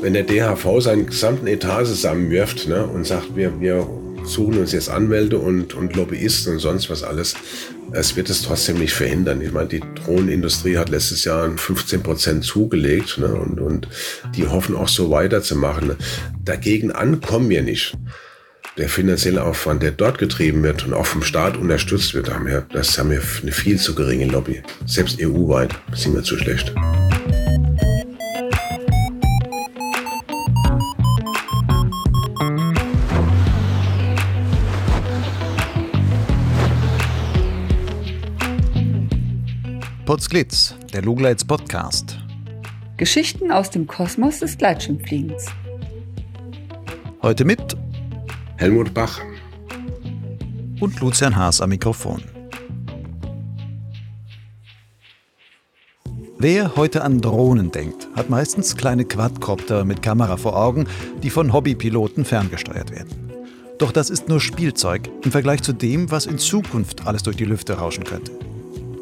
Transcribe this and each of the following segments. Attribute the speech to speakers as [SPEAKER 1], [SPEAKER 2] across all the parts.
[SPEAKER 1] Wenn der DHV seinen gesamten Etat zusammenwirft ne, und sagt, wir, wir suchen uns jetzt Anwälte und, und Lobbyisten und sonst was alles, es wird es trotzdem nicht verhindern. Ich meine, die Drohnenindustrie hat letztes Jahr 15 Prozent zugelegt ne, und, und die hoffen auch so weiterzumachen. Dagegen ankommen wir nicht. Der finanzielle Aufwand, der dort getrieben wird und auch vom Staat unterstützt wird, haben wir, das haben wir eine viel zu geringe Lobby. Selbst EU-weit sind wir zu schlecht.
[SPEAKER 2] Potsglitz, der Lugleits Podcast.
[SPEAKER 3] Geschichten aus dem Kosmos des Gleitschirmfliegens.
[SPEAKER 2] Heute mit
[SPEAKER 1] Helmut Bach
[SPEAKER 2] und Lucian Haas am Mikrofon. Wer heute an Drohnen denkt, hat meistens kleine Quadcopter mit Kamera vor Augen, die von Hobbypiloten ferngesteuert werden. Doch das ist nur Spielzeug im Vergleich zu dem, was in Zukunft alles durch die Lüfte rauschen könnte.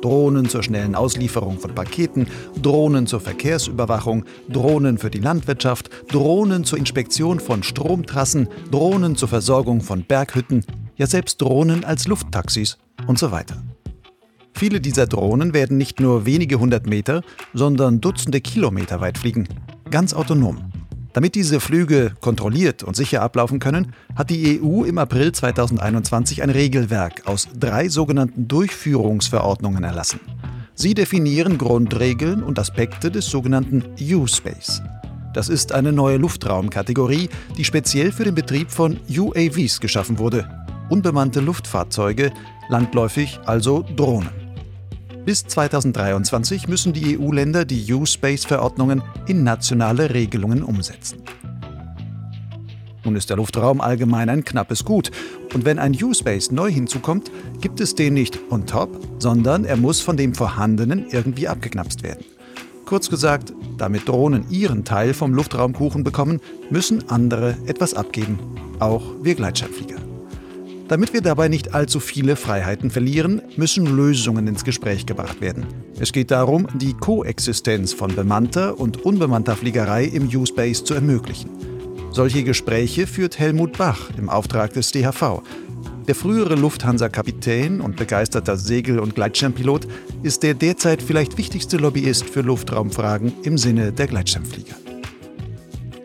[SPEAKER 2] Drohnen zur schnellen Auslieferung von Paketen, Drohnen zur Verkehrsüberwachung, Drohnen für die Landwirtschaft, Drohnen zur Inspektion von Stromtrassen, Drohnen zur Versorgung von Berghütten, ja selbst Drohnen als Lufttaxis und so weiter. Viele dieser Drohnen werden nicht nur wenige hundert Meter, sondern Dutzende Kilometer weit fliegen, ganz autonom. Damit diese Flüge kontrolliert und sicher ablaufen können, hat die EU im April 2021 ein Regelwerk aus drei sogenannten Durchführungsverordnungen erlassen. Sie definieren Grundregeln und Aspekte des sogenannten U-Space. Das ist eine neue Luftraumkategorie, die speziell für den Betrieb von UAVs geschaffen wurde. Unbemannte Luftfahrzeuge, landläufig also Drohnen. Bis 2023 müssen die EU-Länder die U-Space-Verordnungen in nationale Regelungen umsetzen. Nun ist der Luftraum allgemein ein knappes Gut. Und wenn ein U-Space neu hinzukommt, gibt es den nicht on top, sondern er muss von dem vorhandenen irgendwie abgeknapst werden. Kurz gesagt, damit Drohnen ihren Teil vom Luftraumkuchen bekommen, müssen andere etwas abgeben. Auch wir Gleitschirmflieger. Damit wir dabei nicht allzu viele Freiheiten verlieren, müssen Lösungen ins Gespräch gebracht werden. Es geht darum, die Koexistenz von bemannter und unbemannter Fliegerei im U-Space zu ermöglichen. Solche Gespräche führt Helmut Bach im Auftrag des DHV. Der frühere Lufthansa-Kapitän und begeisterter Segel- und Gleitschirmpilot ist der derzeit vielleicht wichtigste Lobbyist für Luftraumfragen im Sinne der Gleitschirmflieger.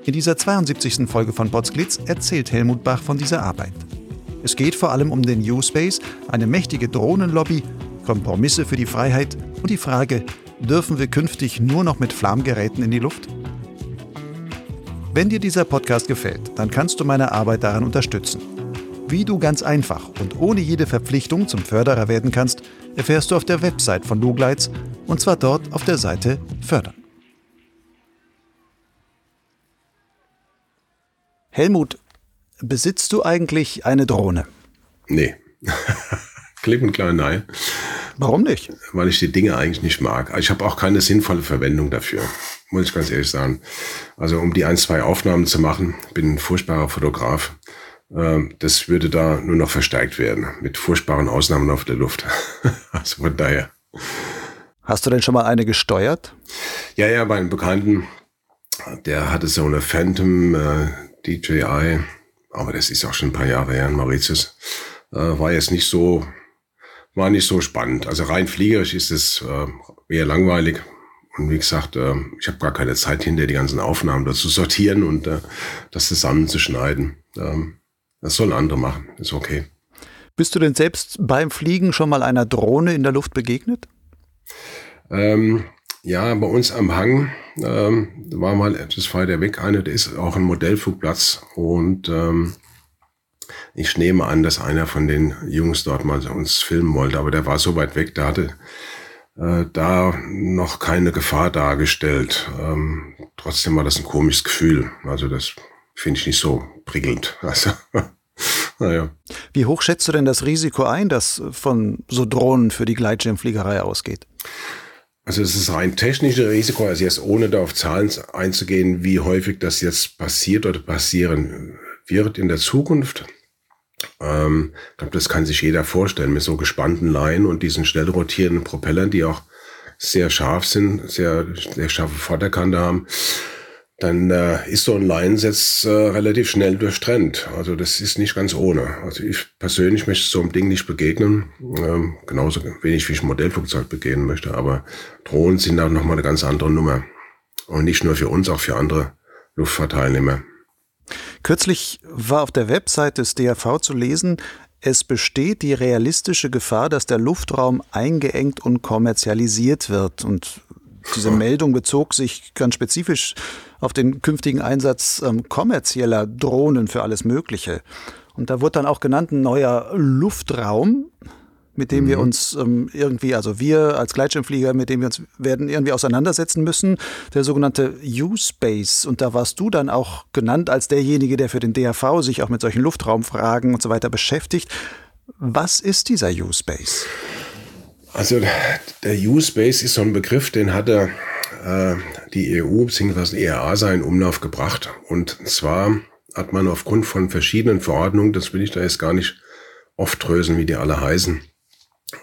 [SPEAKER 2] In dieser 72. Folge von Potsglitz erzählt Helmut Bach von dieser Arbeit. Es geht vor allem um den U-Space, eine mächtige Drohnenlobby, Kompromisse für die Freiheit und die Frage, dürfen wir künftig nur noch mit Flammgeräten in die Luft? Wenn dir dieser Podcast gefällt, dann kannst du meine Arbeit daran unterstützen. Wie du ganz einfach und ohne jede Verpflichtung zum Förderer werden kannst, erfährst du auf der Website von Lugleitz und zwar dort auf der Seite Fördern. Helmut, Besitzt du eigentlich eine Drohne?
[SPEAKER 1] Nee. Klipp und klar nein.
[SPEAKER 2] Warum nicht?
[SPEAKER 1] Weil ich die Dinge eigentlich nicht mag. Ich habe auch keine sinnvolle Verwendung dafür, muss ich ganz ehrlich sagen. Also um die ein, zwei Aufnahmen zu machen, bin ein furchtbarer Fotograf. Ähm, das würde da nur noch verstärkt werden, mit furchtbaren Ausnahmen auf der Luft. also von daher.
[SPEAKER 2] Hast du denn schon mal eine gesteuert?
[SPEAKER 1] Ja, ja, bei einem Bekannten, der hatte so eine Phantom äh, DJI aber das ist auch schon ein paar Jahre her in Mauritius, äh, war jetzt nicht so, war nicht so spannend. Also rein fliegerisch ist es äh, eher langweilig. Und wie gesagt, äh, ich habe gar keine Zeit hinter die ganzen Aufnahmen da zu sortieren und äh, das zusammenzuschneiden. Ähm, das sollen andere machen, ist okay.
[SPEAKER 2] Bist du denn selbst beim Fliegen schon mal einer Drohne in der Luft begegnet?
[SPEAKER 1] Ähm, ja, bei uns am Hang ähm, war mal etwas weiter weg einer, der ist auch ein Modellflugplatz und ähm, ich nehme an, dass einer von den Jungs dort mal uns filmen wollte, aber der war so weit weg, da hatte äh, da noch keine Gefahr dargestellt. Ähm, trotzdem war das ein komisches Gefühl. Also das finde ich nicht so prickelnd. Also,
[SPEAKER 2] naja. Wie hoch schätzt du denn das Risiko ein, das von so Drohnen für die Gleitschirmfliegerei ausgeht?
[SPEAKER 1] Also es ist rein technische Risiko, also jetzt ohne da auf Zahlen einzugehen, wie häufig das jetzt passiert oder passieren wird in der Zukunft. Ähm, ich glaube, das kann sich jeder vorstellen mit so gespannten Leinen und diesen schnell rotierenden Propellern, die auch sehr scharf sind, sehr, sehr scharfe Vorderkante haben dann äh, ist so ein Laiensatz äh, relativ schnell durchtrennt. Also das ist nicht ganz ohne. Also ich persönlich möchte so einem Ding nicht begegnen, ähm, genauso wenig wie ich ein Modellflugzeug begehen möchte. Aber Drohnen sind da nochmal eine ganz andere Nummer. Und nicht nur für uns, auch für andere Luftfahrtteilnehmer.
[SPEAKER 2] Kürzlich war auf der Website des DRV zu lesen, es besteht die realistische Gefahr, dass der Luftraum eingeengt und kommerzialisiert wird. Und diese Meldung bezog sich ganz spezifisch auf den künftigen Einsatz ähm, kommerzieller Drohnen für alles Mögliche. Und da wurde dann auch genannt ein neuer Luftraum, mit dem mhm. wir uns ähm, irgendwie, also wir als Gleitschirmflieger, mit dem wir uns werden irgendwie auseinandersetzen müssen, der sogenannte U-Space. Und da warst du dann auch genannt als derjenige, der für den DAV sich auch mit solchen Luftraumfragen und so weiter beschäftigt. Was ist dieser U-Space?
[SPEAKER 1] Also der U-Space ist so ein Begriff, den hatte äh, die EU bzw. ERA seinen Umlauf gebracht. Und zwar hat man aufgrund von verschiedenen Verordnungen, das will ich da jetzt gar nicht oft trösen, wie die alle heißen,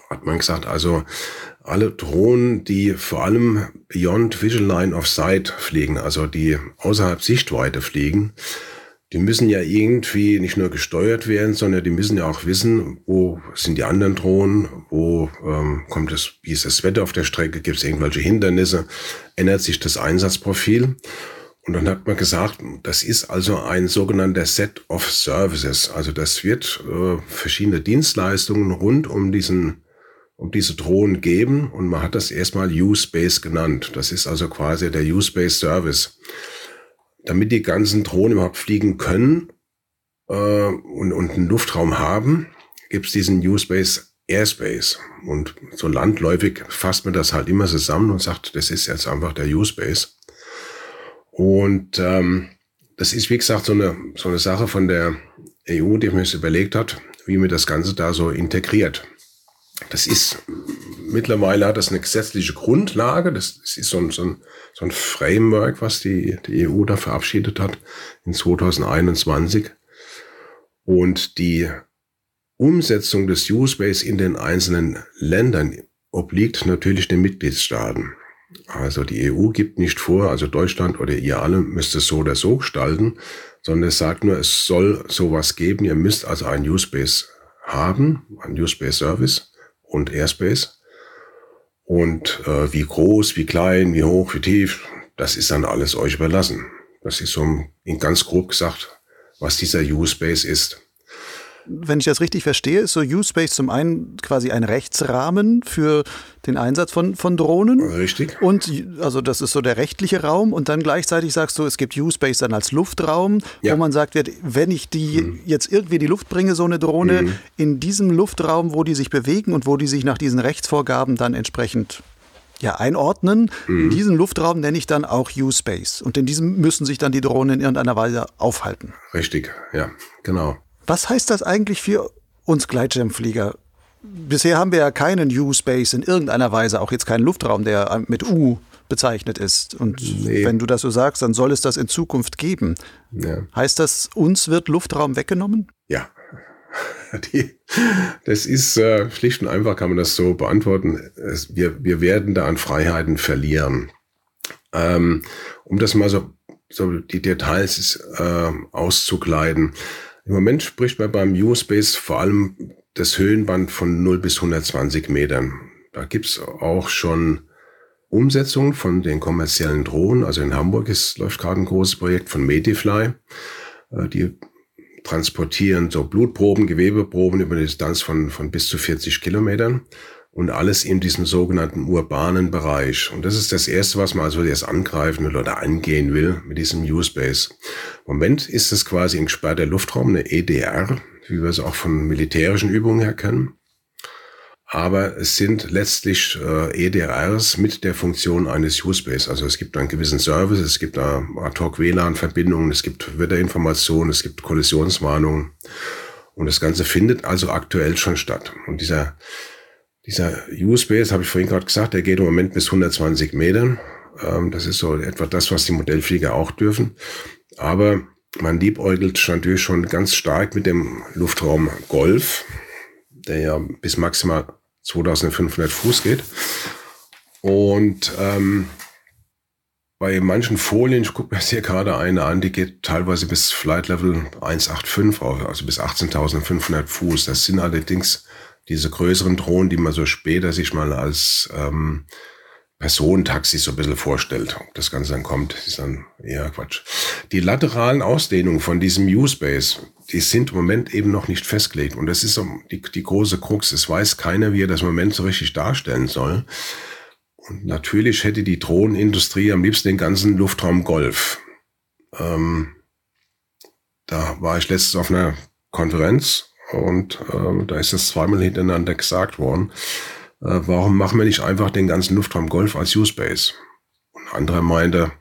[SPEAKER 1] hat man gesagt, also alle Drohnen, die vor allem beyond visual line of sight fliegen, also die außerhalb Sichtweite fliegen, die müssen ja irgendwie nicht nur gesteuert werden, sondern die müssen ja auch wissen, wo sind die anderen Drohnen, wo ähm, kommt es, wie ist das Wetter auf der Strecke, gibt es irgendwelche Hindernisse, ändert sich das Einsatzprofil. Und dann hat man gesagt, das ist also ein sogenannter Set of Services. Also das wird äh, verschiedene Dienstleistungen rund um diesen um diese Drohnen geben und man hat das erstmal U-Space genannt. Das ist also quasi der U-Space Service damit die ganzen Drohnen überhaupt fliegen können äh, und, und einen Luftraum haben, gibt es diesen New Space Airspace. Und so landläufig fasst man das halt immer zusammen und sagt, das ist jetzt einfach der U-Space. Und ähm, das ist, wie gesagt, so eine, so eine Sache von der EU, die mir überlegt hat, wie man das Ganze da so integriert. Das ist, mittlerweile hat das eine gesetzliche Grundlage, das, ist so ein, so ein so ein Framework, was die, die EU da verabschiedet hat in 2021. Und die Umsetzung des U-Space in den einzelnen Ländern obliegt natürlich den Mitgliedstaaten. Also die EU gibt nicht vor, also Deutschland oder ihr alle müsst es so oder so gestalten, sondern es sagt nur, es soll sowas geben. Ihr müsst also einen U-Space haben, einen U-Space Service und Airspace. Und äh, wie groß, wie klein, wie hoch, wie tief, das ist dann alles euch überlassen. Das ist so in ganz grob gesagt, was dieser U-Space ist
[SPEAKER 2] wenn ich das richtig verstehe, ist so U-Space zum einen quasi ein Rechtsrahmen für den Einsatz von, von Drohnen.
[SPEAKER 1] Richtig.
[SPEAKER 2] Und also das ist so der rechtliche Raum. Und dann gleichzeitig sagst du, es gibt U-Space dann als Luftraum, ja. wo man sagt, wenn ich die mhm. jetzt irgendwie in die Luft bringe, so eine Drohne, mhm. in diesem Luftraum, wo die sich bewegen und wo die sich nach diesen Rechtsvorgaben dann entsprechend ja, einordnen. Mhm. Diesen Luftraum nenne ich dann auch U-Space. Und in diesem müssen sich dann die Drohnen in irgendeiner Weise aufhalten.
[SPEAKER 1] Richtig, ja, genau.
[SPEAKER 2] Was heißt das eigentlich für uns Gleitschirmflieger? Bisher haben wir ja keinen U-Space in irgendeiner Weise, auch jetzt keinen Luftraum, der mit U bezeichnet ist. Und nee. wenn du das so sagst, dann soll es das in Zukunft geben. Ja. Heißt das, uns wird Luftraum weggenommen?
[SPEAKER 1] Ja. Die, das ist äh, schlicht und einfach, kann man das so beantworten. Es, wir, wir werden da an Freiheiten verlieren. Ähm, um das mal so, so die Details äh, auszukleiden. Im Moment spricht man beim U-Space vor allem das Höhenband von 0 bis 120 Metern. Da gibt's auch schon Umsetzungen von den kommerziellen Drohnen. Also in Hamburg ist, läuft gerade ein großes Projekt von Medifly. Äh, die transportieren so Blutproben, Gewebeproben über eine Distanz von, von bis zu 40 Kilometern und alles in diesem sogenannten urbanen Bereich. Und das ist das Erste, was man also jetzt angreifen will oder angehen will mit diesem U-Space. Moment ist es quasi ein gesperrter Luftraum, eine EDR, wie wir es auch von militärischen Übungen her kennen. Aber es sind letztlich äh, EDRs mit der Funktion eines U-Space. Also es gibt einen gewissen Service, es gibt da Ad-Hoc-WLAN-Verbindungen, es gibt Wetterinformationen, es gibt Kollisionswarnungen. Und das Ganze findet also aktuell schon statt. Und dieser dieser U-Space, habe ich vorhin gerade gesagt, der geht im Moment bis 120 Metern. Ähm, das ist so etwa das, was die Modellflieger auch dürfen. Aber man liebäugelt natürlich schon ganz stark mit dem Luftraum Golf, der ja bis maximal 2500 Fuß geht. Und ähm, bei manchen Folien, ich gucke mir jetzt hier gerade eine an, die geht teilweise bis Flight Level 185, also bis 18.500 Fuß. Das sind allerdings diese größeren Drohnen, die man so später sich mal als ähm, Personentaxi so ein bisschen vorstellt. Ob das Ganze dann kommt, ist dann eher Quatsch. Die lateralen Ausdehnungen von diesem U-Space, die sind im Moment eben noch nicht festgelegt. Und das ist so die, die große Krux. Es weiß keiner, wie er das Moment so richtig darstellen soll. Und natürlich hätte die Drohnenindustrie am liebsten den ganzen Luftraum Golf. Ähm, da war ich letztens auf einer Konferenz und äh, da ist das zweimal hintereinander gesagt worden. Äh, warum machen wir nicht einfach den ganzen Luftraum Golf als U-Space? Und andere meinte,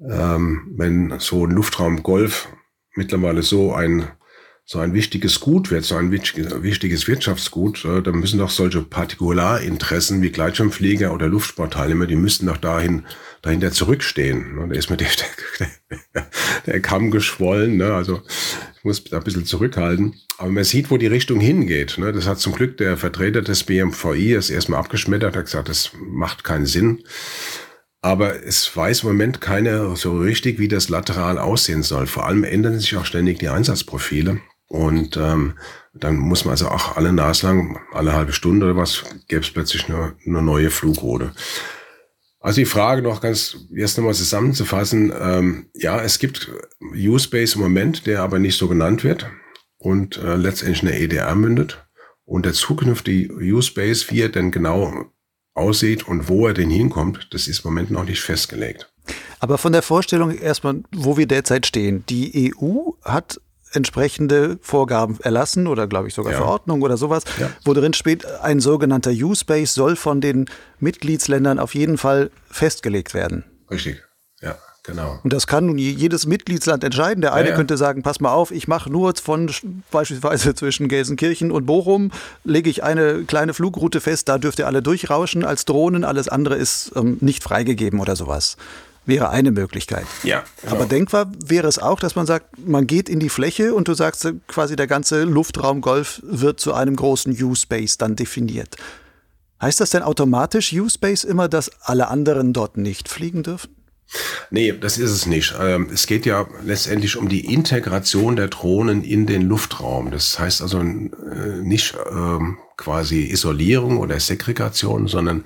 [SPEAKER 1] ähm, wenn so ein Luftraum Golf mittlerweile so ein so ein wichtiges Gut wird, so ein wichtiges Wirtschaftsgut, äh, dann müssen doch solche Partikularinteressen wie Gleitschirmflieger oder Luftsportteilnehmer, die müssten doch dahin, dahinter zurückstehen. Ne? Da ist mir der, der, der Kamm geschwollen, ne? also ich muss da ein bisschen zurückhalten. Aber man sieht, wo die Richtung hingeht. Ne? Das hat zum Glück der Vertreter des BMVI das erstmal abgeschmettert, hat gesagt, das macht keinen Sinn. Aber es weiß im Moment keiner so richtig, wie das lateral aussehen soll. Vor allem ändern sich auch ständig die Einsatzprofile. Und ähm, dann muss man also auch alle naslang, alle halbe Stunde oder was, gäbe es plötzlich eine, eine neue Flugroute. Also die Frage noch ganz erst nochmal zusammenzufassen. Ähm, ja, es gibt U-Space im Moment, der aber nicht so genannt wird und äh, letztendlich eine EDR mündet. Und der zukünftige U-Space, wie er denn genau aussieht und wo er denn hinkommt, das ist im Moment noch nicht festgelegt.
[SPEAKER 2] Aber von der Vorstellung erstmal, wo wir derzeit stehen. Die EU hat entsprechende Vorgaben erlassen oder glaube ich sogar ja. Verordnungen oder sowas, ja. wo drin steht, ein sogenannter U-Space soll von den Mitgliedsländern auf jeden Fall festgelegt werden.
[SPEAKER 1] Richtig, ja. Genau.
[SPEAKER 2] Und das kann nun jedes Mitgliedsland entscheiden. Der eine ja, ja. könnte sagen, pass mal auf, ich mache nur von beispielsweise zwischen Gelsenkirchen und Bochum, lege ich eine kleine Flugroute fest, da dürft ihr alle durchrauschen als Drohnen, alles andere ist ähm, nicht freigegeben oder sowas wäre eine Möglichkeit.
[SPEAKER 1] Ja.
[SPEAKER 2] Genau. Aber denkbar wäre es auch, dass man sagt, man geht in die Fläche und du sagst quasi, der ganze Luftraum Golf wird zu einem großen U-Space dann definiert. Heißt das denn automatisch U-Space immer, dass alle anderen dort nicht fliegen dürfen?
[SPEAKER 1] Nee, das ist es nicht. Ähm, es geht ja letztendlich um die Integration der Drohnen in den Luftraum. Das heißt also äh, nicht ähm, quasi Isolierung oder Segregation, sondern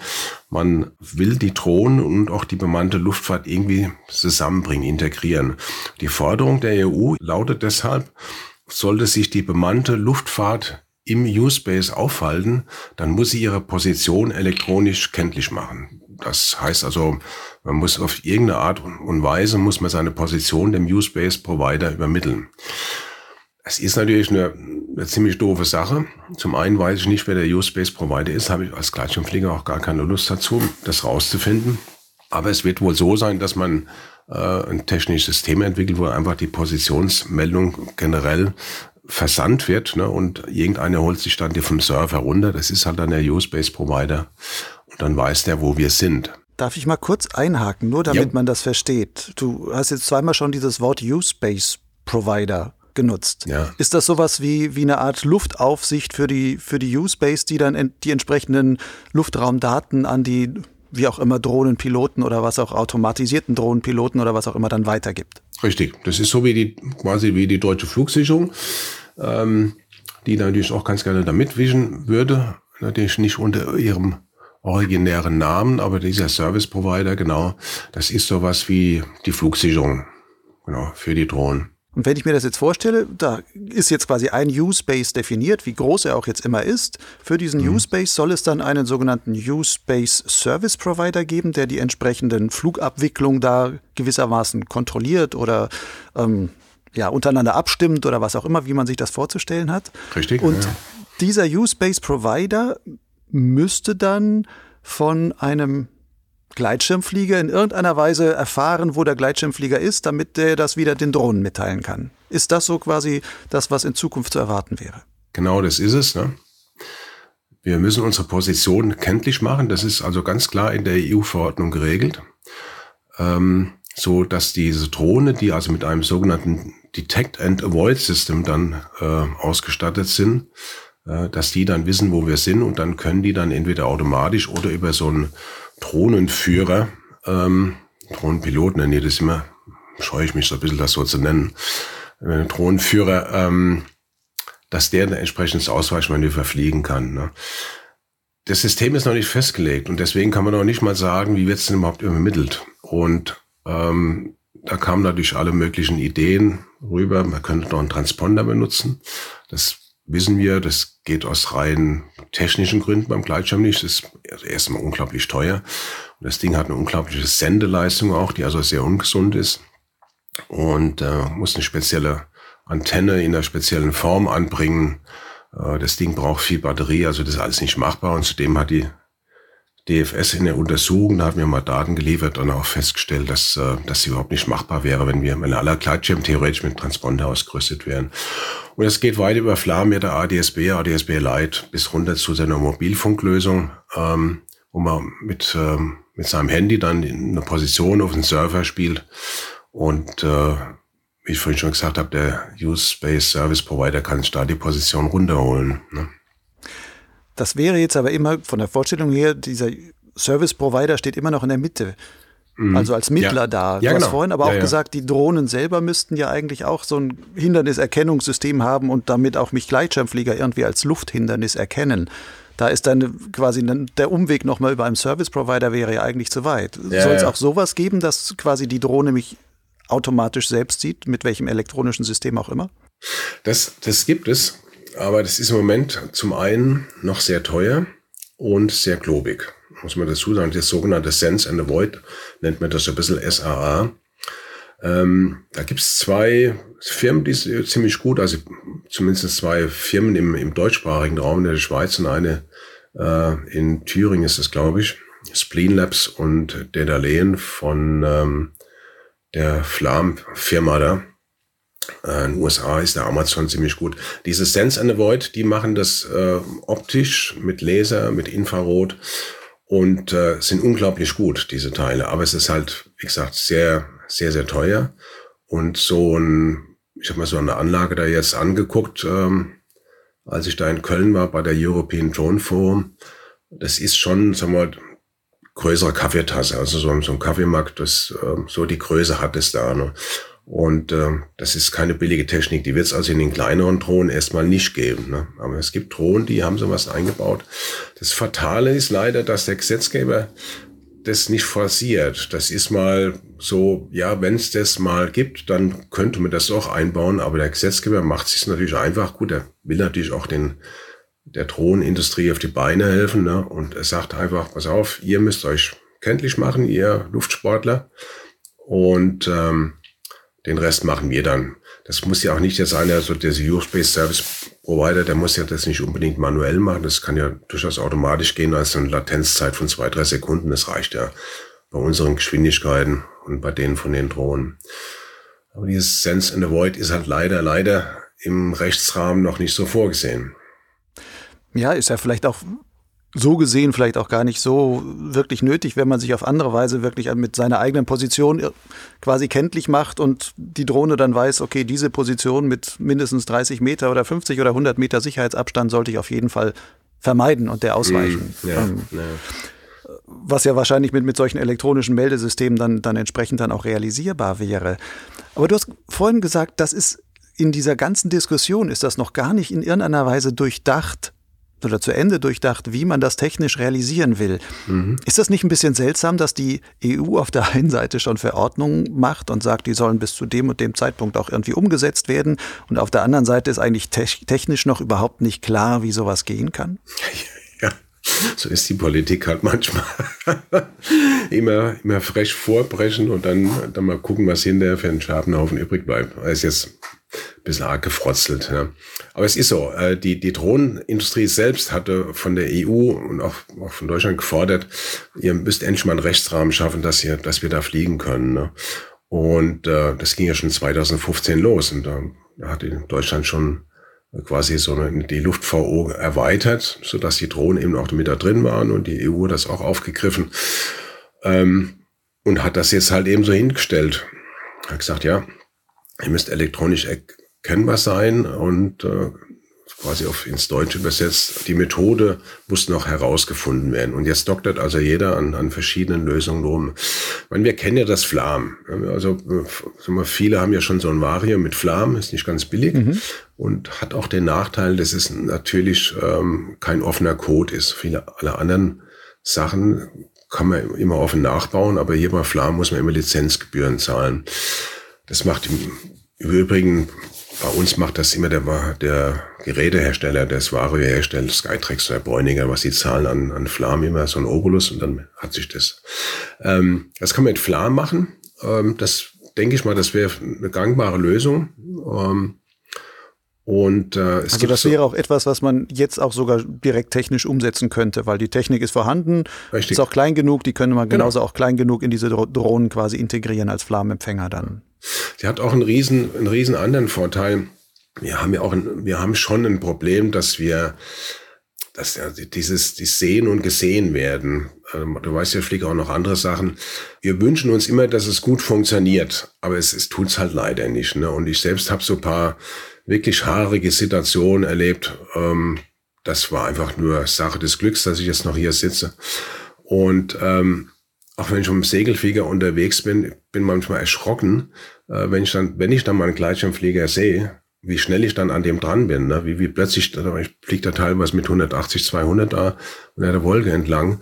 [SPEAKER 1] man will die Drohnen und auch die bemannte Luftfahrt irgendwie zusammenbringen, integrieren. Die Forderung der EU lautet deshalb, sollte sich die bemannte Luftfahrt im U-Space aufhalten, dann muss sie ihre Position elektronisch kenntlich machen. Das heißt also, man muss auf irgendeine Art und Weise muss man seine Position dem U-Space Provider übermitteln. Es ist natürlich eine, eine, ziemlich doofe Sache. Zum einen weiß ich nicht, wer der U-Space Provider ist, habe ich als Gleitschirmflieger auch gar keine Lust dazu, das rauszufinden. Aber es wird wohl so sein, dass man äh, ein technisches System entwickelt, wo einfach die Positionsmeldung generell versandt wird ne, und irgendeiner holt sich dann die vom Server runter. Das ist halt dann der U-Space Provider und dann weiß der, wo wir sind.
[SPEAKER 2] Darf ich mal kurz einhaken, nur damit ja. man das versteht? Du hast jetzt zweimal schon dieses Wort U-Space Provider genutzt. Ja. Ist das sowas wie, wie eine Art Luftaufsicht für die, für die U-Space, die dann die entsprechenden Luftraumdaten an die, wie auch immer, Drohnenpiloten oder was auch automatisierten Drohnenpiloten oder was auch immer dann weitergibt?
[SPEAKER 1] Richtig. Das ist so wie die, quasi wie die deutsche Flugsicherung, ähm, die natürlich auch ganz gerne da mitwischen würde. Natürlich nicht unter ihrem originären Namen, aber dieser Service Provider, genau, das ist sowas wie die Flugsicherung, genau, für die Drohnen.
[SPEAKER 2] Und wenn ich mir das jetzt vorstelle, da ist jetzt quasi ein U-Space definiert, wie groß er auch jetzt immer ist. Für diesen mhm. U-Space soll es dann einen sogenannten U-Space Service Provider geben, der die entsprechenden Flugabwicklungen da gewissermaßen kontrolliert oder ähm, ja, untereinander abstimmt oder was auch immer, wie man sich das vorzustellen hat.
[SPEAKER 1] Richtig.
[SPEAKER 2] Und ja. dieser U-Space Provider müsste dann von einem Gleitschirmflieger in irgendeiner Weise erfahren, wo der Gleitschirmflieger ist, damit der das wieder den Drohnen mitteilen kann. Ist das so quasi das, was in Zukunft zu erwarten wäre?
[SPEAKER 1] Genau, das ist es. Ne? Wir müssen unsere Position kenntlich machen. Das ist also ganz klar in der EU-Verordnung geregelt. Ähm, so dass diese Drohne, die also mit einem sogenannten Detect and Avoid System dann äh, ausgestattet sind, äh, dass die dann wissen, wo wir sind und dann können die dann entweder automatisch oder über so einen Drohnenführer, ähm, Drohnenpiloten nenne ich das immer, scheue ich mich so ein bisschen, das so zu nennen, äh, Drohnenführer, ähm, dass der ein entsprechendes Ausweichmanöver fliegen kann. Ne? Das System ist noch nicht festgelegt und deswegen kann man noch nicht mal sagen, wie wird es denn überhaupt übermittelt. Und ähm, da kamen natürlich alle möglichen Ideen rüber. Man könnte doch einen Transponder benutzen. Das wissen wir, das geht aus rein technischen Gründen beim Gleitschirm nicht. Das ist erstmal unglaublich teuer. Und das Ding hat eine unglaubliche Sendeleistung auch, die also sehr ungesund ist. Und äh, muss eine spezielle Antenne in einer speziellen Form anbringen. Äh, das Ding braucht viel Batterie, also das ist alles nicht machbar. Und zudem hat die DFS in der Untersuchung, da hat mir mal Daten geliefert und auch festgestellt, dass, äh, sie überhaupt nicht machbar wäre, wenn wir, wenn alle Gleitschirm theoretisch mit Transponder ausgerüstet wären. Und es geht weit über Flam mit der ADSB, ADSB Lite bis runter zu seiner Mobilfunklösung, ähm, wo man mit, ähm, mit seinem Handy dann in eine Position auf den Server spielt und äh, wie ich vorhin schon gesagt habe, der Use Space Service Provider kann sich da die Position runterholen. Ne?
[SPEAKER 2] Das wäre jetzt aber immer von der Vorstellung her, dieser Service Provider steht immer noch in der Mitte. Mhm. Also als Mittler ja. da. Du ja, hast genau. vorhin aber ja, auch gesagt, die Drohnen selber müssten ja eigentlich auch so ein Hinderniserkennungssystem haben und damit auch mich Gleitschirmflieger irgendwie als Lufthindernis erkennen. Da ist dann quasi der Umweg nochmal über einen Service Provider wäre ja eigentlich zu weit. Soll es auch sowas geben, dass quasi die Drohne mich automatisch selbst sieht, mit welchem elektronischen System auch immer?
[SPEAKER 1] Das, das gibt es. Aber das ist im Moment zum einen noch sehr teuer und sehr globig. Muss man dazu sagen, das sogenannte Sense and Avoid nennt man das ein bisschen SAA. Ähm, da gibt's zwei Firmen, die sind ziemlich gut, also zumindest zwei Firmen im, im deutschsprachigen Raum in der Schweiz und eine äh, in Thüringen ist es, glaube ich, Spleen Labs und Dedalehen von ähm, der Flam-Firma da. Äh, in den USA ist der Amazon ziemlich gut. Diese Sense and Avoid, die machen das äh, optisch mit Laser, mit Infrarot und äh, sind unglaublich gut, diese Teile. Aber es ist halt, wie gesagt, sehr, sehr, sehr teuer. Und so ein, ich habe mal so eine Anlage da jetzt angeguckt, ähm, als ich da in Köln war bei der European Drone Forum. Das ist schon, sagen wir mal, größere Kaffeetasse, also so, so ein Kaffeemarkt, das äh, so die Größe hat es da. Ne? Und äh, das ist keine billige Technik. Die wird es also in den kleineren Drohnen erstmal nicht geben. Ne? Aber es gibt Drohnen, die haben sowas eingebaut. Das Fatale ist leider, dass der Gesetzgeber das nicht forciert. Das ist mal so, ja, wenn es das mal gibt, dann könnte man das auch einbauen. Aber der Gesetzgeber macht sich natürlich einfach gut. Er will natürlich auch den der Drohnenindustrie auf die Beine helfen. Ne? Und er sagt einfach, pass auf, ihr müsst euch kenntlich machen, ihr Luftsportler. Und ähm, den Rest machen wir dann. Das muss ja auch nicht jetzt einer, so der Space Service Provider, der muss ja das nicht unbedingt manuell machen. Das kann ja durchaus automatisch gehen, also eine Latenzzeit von zwei, drei Sekunden. Das reicht ja bei unseren Geschwindigkeiten und bei denen von den Drohnen. Aber dieses Sense in the Void ist halt leider, leider im Rechtsrahmen noch nicht so vorgesehen.
[SPEAKER 2] Ja, ist ja vielleicht auch so gesehen vielleicht auch gar nicht so wirklich nötig, wenn man sich auf andere Weise wirklich mit seiner eigenen Position quasi kenntlich macht und die Drohne dann weiß, okay, diese Position mit mindestens 30 Meter oder 50 oder 100 Meter Sicherheitsabstand sollte ich auf jeden Fall vermeiden und der ausweichen. Mm, ja, ähm, ja. Was ja wahrscheinlich mit, mit solchen elektronischen Meldesystemen dann, dann entsprechend dann auch realisierbar wäre. Aber du hast vorhin gesagt, das ist in dieser ganzen Diskussion ist das noch gar nicht in irgendeiner Weise durchdacht, oder zu Ende durchdacht, wie man das technisch realisieren will. Mhm. Ist das nicht ein bisschen seltsam, dass die EU auf der einen Seite schon Verordnungen macht und sagt, die sollen bis zu dem und dem Zeitpunkt auch irgendwie umgesetzt werden und auf der anderen Seite ist eigentlich te technisch noch überhaupt nicht klar, wie sowas gehen kann?
[SPEAKER 1] Ja, so ist die Politik halt manchmal. immer, immer frech vorbrechen und dann, dann mal gucken, was hinterher für einen Schabenhaufen übrig bleibt. Das ist jetzt bisschen arg gefrotzelt. Ja. Aber es ist so, äh, die, die Drohnenindustrie selbst hatte von der EU und auch, auch von Deutschland gefordert, ihr müsst endlich mal einen Rechtsrahmen schaffen, dass, ihr, dass wir da fliegen können. Ne? Und äh, das ging ja schon 2015 los und da hat Deutschland schon quasi so eine, die Luft-VO erweitert, so dass die Drohnen eben auch mit da drin waren und die EU das auch aufgegriffen. Ähm, und hat das jetzt halt eben so hingestellt. Hat gesagt, ja, ihr müsst elektronisch erkennbar sein und äh, quasi auf ins Deutsche übersetzt, die Methode muss noch herausgefunden werden. Und jetzt doktert also jeder an, an verschiedenen Lösungen rum. Ich meine, wir kennen ja das Flam. Also wir, viele haben ja schon so ein Vario mit Flam, ist nicht ganz billig mhm. und hat auch den Nachteil, dass es natürlich ähm, kein offener Code ist. Viele alle anderen Sachen kann man immer offen nachbauen, aber hier bei Flam muss man immer Lizenzgebühren zahlen. Das macht im Übrigen bei uns macht das immer der, der Gerätehersteller, der Vario herstellt, Skytrax oder Bräuninger, was die zahlen an, an Flam immer, so ein Obolus und dann hat sich das. Ähm, das kann man mit Flam machen. Ähm, das denke ich mal, das wäre eine gangbare Lösung. Ähm, und, äh, es
[SPEAKER 2] also das wäre auch etwas, was man jetzt auch sogar direkt technisch umsetzen könnte, weil die Technik ist vorhanden, Richtig. ist auch klein genug, die könnte man genau. genauso auch klein genug in diese Drohnen quasi integrieren als Flammenempfänger dann.
[SPEAKER 1] Sie hat auch einen riesen, einen riesen anderen Vorteil. Wir haben ja auch, ein, wir haben schon ein Problem, dass wir, dass ja dieses, die sehen und gesehen werden. Ähm, du weißt ja, Flicker auch noch andere Sachen. Wir wünschen uns immer, dass es gut funktioniert, aber es, es tut's halt leider nicht. Ne? Und ich selbst habe so ein paar wirklich haarige Situationen erlebt. Ähm, das war einfach nur Sache des Glücks, dass ich jetzt noch hier sitze. Und ähm, auch wenn ich um Segelflieger unterwegs bin, bin manchmal erschrocken, äh, wenn ich dann, wenn ich dann mal einen Gleitschirmflieger sehe, wie schnell ich dann an dem dran bin, ne? wie, wie plötzlich, ich fliege da teilweise mit 180, 200 da und der Wolke entlang.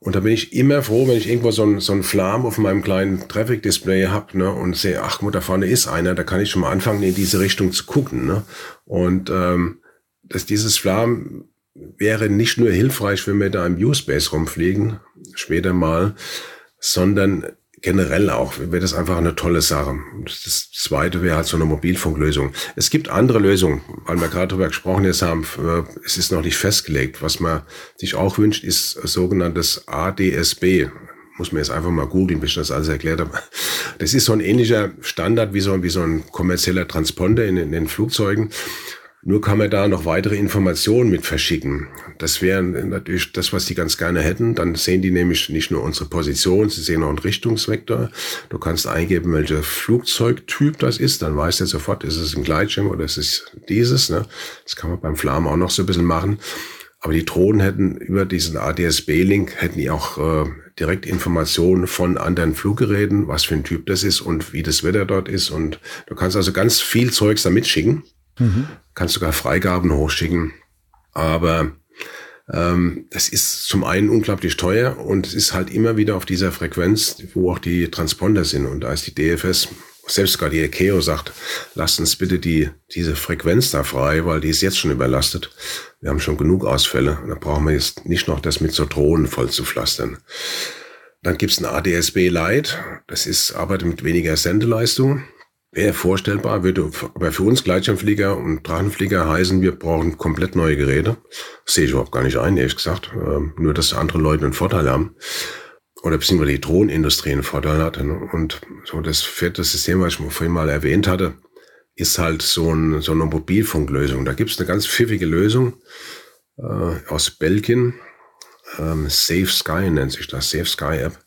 [SPEAKER 1] Und da bin ich immer froh, wenn ich irgendwo so ein, so ein Flam auf meinem kleinen Traffic-Display hab ne, und sehe, ach gut, da vorne ist einer, da kann ich schon mal anfangen, in diese Richtung zu gucken. Ne? Und ähm, dass dieses Flam wäre nicht nur hilfreich, wenn wir da im U-Space rumfliegen, später mal, sondern generell auch wäre das einfach eine tolle Sache. Das zweite wäre halt so eine Mobilfunklösung. Es gibt andere Lösungen, weil wir gerade darüber gesprochen jetzt haben, äh, es ist noch nicht festgelegt. Was man sich auch wünscht, ist sogenanntes ADSB. Muss man jetzt einfach mal googeln, bis ich das alles erklärt habe. Das ist so ein ähnlicher Standard wie so, wie so ein kommerzieller Transponder in, in den Flugzeugen. Nur kann man da noch weitere Informationen mit verschicken. Das wäre natürlich das, was die ganz gerne hätten. Dann sehen die nämlich nicht nur unsere Position, sie sehen auch einen Richtungsvektor. Du kannst eingeben, welcher Flugzeugtyp das ist. Dann weiß der sofort, ist es ein Gleitschirm oder ist es dieses. Ne? Das kann man beim Flam auch noch so ein bisschen machen. Aber die Drohnen hätten über diesen ADS-B-Link hätten die auch äh, direkt Informationen von anderen Fluggeräten, was für ein Typ das ist und wie das Wetter dort ist. Und du kannst also ganz viel Zeugs da mitschicken. Mhm. Kannst sogar Freigaben hochschicken. Aber ähm, das ist zum einen unglaublich teuer und es ist halt immer wieder auf dieser Frequenz, wo auch die Transponder sind. Und da ist die DFS, selbst gerade die ICAO sagt, lasst uns bitte die, diese Frequenz da frei, weil die ist jetzt schon überlastet. Wir haben schon genug Ausfälle. Da brauchen wir jetzt nicht noch das mit so Drohnen voll zu pflastern. Dann gibt's ein ADSB Lite. Das ist arbeitet mit weniger Sendeleistung. Wäre vorstellbar, würde aber für uns Gleitschirmflieger und Drachenflieger heißen, wir brauchen komplett neue Geräte. Das sehe ich überhaupt gar nicht ein, ehrlich gesagt. Ähm, nur, dass andere Leute einen Vorteil haben. Oder beziehungsweise die Drohnenindustrie einen Vorteil hat. Ne? Und so das vierte System, was ich vorhin mal erwähnt hatte, ist halt so, ein, so eine Mobilfunklösung. Da gibt es eine ganz pfiffige Lösung äh, aus Belgien. Ähm, Safe Sky nennt sich das, Safe Sky App.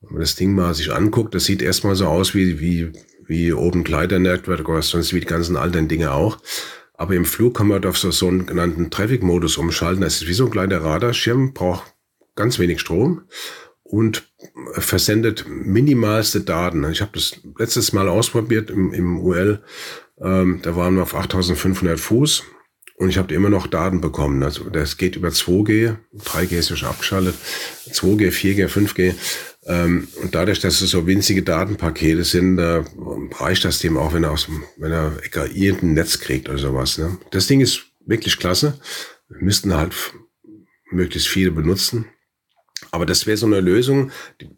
[SPEAKER 1] Wenn man das Ding mal sich anguckt, das sieht erstmal so aus wie, wie wie Open Glider Network oder sonst wie die ganzen alten Dinge auch. Aber im Flug kann man auf so, so einen genannten Traffic-Modus umschalten. Das ist wie so ein kleiner Radarschirm, braucht ganz wenig Strom und versendet minimalste Daten. Ich habe das letztes Mal ausprobiert im, im UL. Ähm, da waren wir auf 8500 Fuß und ich habe immer noch Daten bekommen. Also das geht über 2G, 3G ist ja schon abgeschaltet, 2G, 4G, 5G. Ähm, und dadurch, dass es so winzige Datenpakete sind, da reicht das dem auch, wenn er aus wenn er irgendein Netz kriegt oder sowas. Ne? Das Ding ist wirklich klasse. Wir müssten halt möglichst viele benutzen. Aber das wäre so eine Lösung,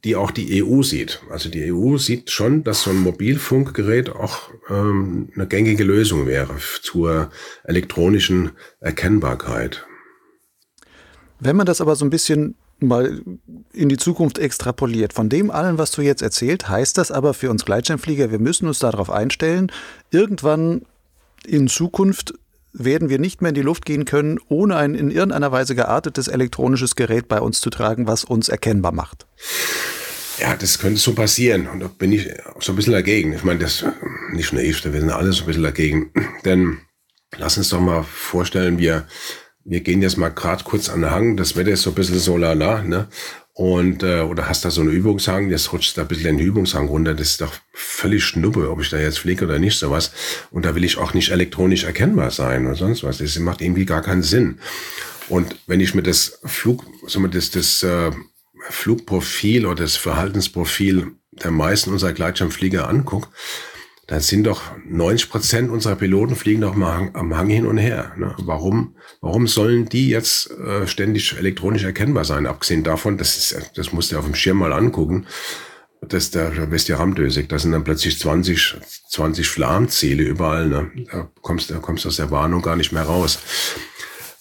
[SPEAKER 1] die auch die EU sieht. Also die EU sieht schon, dass so ein Mobilfunkgerät auch ähm, eine gängige Lösung wäre zur elektronischen Erkennbarkeit.
[SPEAKER 2] Wenn man das aber so ein bisschen mal in die Zukunft extrapoliert. Von dem allen, was du jetzt erzählt, heißt das aber für uns Gleitschirmflieger, wir müssen uns darauf einstellen, irgendwann in Zukunft werden wir nicht mehr in die Luft gehen können, ohne ein in irgendeiner Weise geartetes elektronisches Gerät bei uns zu tragen, was uns erkennbar macht.
[SPEAKER 1] Ja, das könnte so passieren. Und da bin ich so ein bisschen dagegen. Ich meine, das nicht naiv, wir sind alle so ein bisschen dagegen. Denn lass uns doch mal vorstellen, wir, wir gehen jetzt mal gerade kurz an den Hang. Das Wetter ist so ein bisschen so lala, ne? Und, äh, oder hast da so eine Übungshang, jetzt rutscht da ein bisschen den Übungshang runter. Das ist doch völlig schnuppe, ob ich da jetzt fliege oder nicht, sowas. Und da will ich auch nicht elektronisch erkennbar sein oder sonst was. Das macht irgendwie gar keinen Sinn. Und wenn ich mir das Flug, sagen wir, das, das äh, Flugprofil oder das Verhaltensprofil der meisten unserer Gleitschirmflieger angucke, dann sind doch 90 Prozent unserer Piloten fliegen doch mal am Hang hin und her. Ne? Warum, warum sollen die jetzt äh, ständig elektronisch erkennbar sein? Abgesehen davon, das, ist, das musst du auf dem Schirm mal angucken, dass der, da du ramdösig. Da sind dann plötzlich 20, 20 Flammenziele überall. Ne? Da kommst du kommst aus der Warnung gar nicht mehr raus.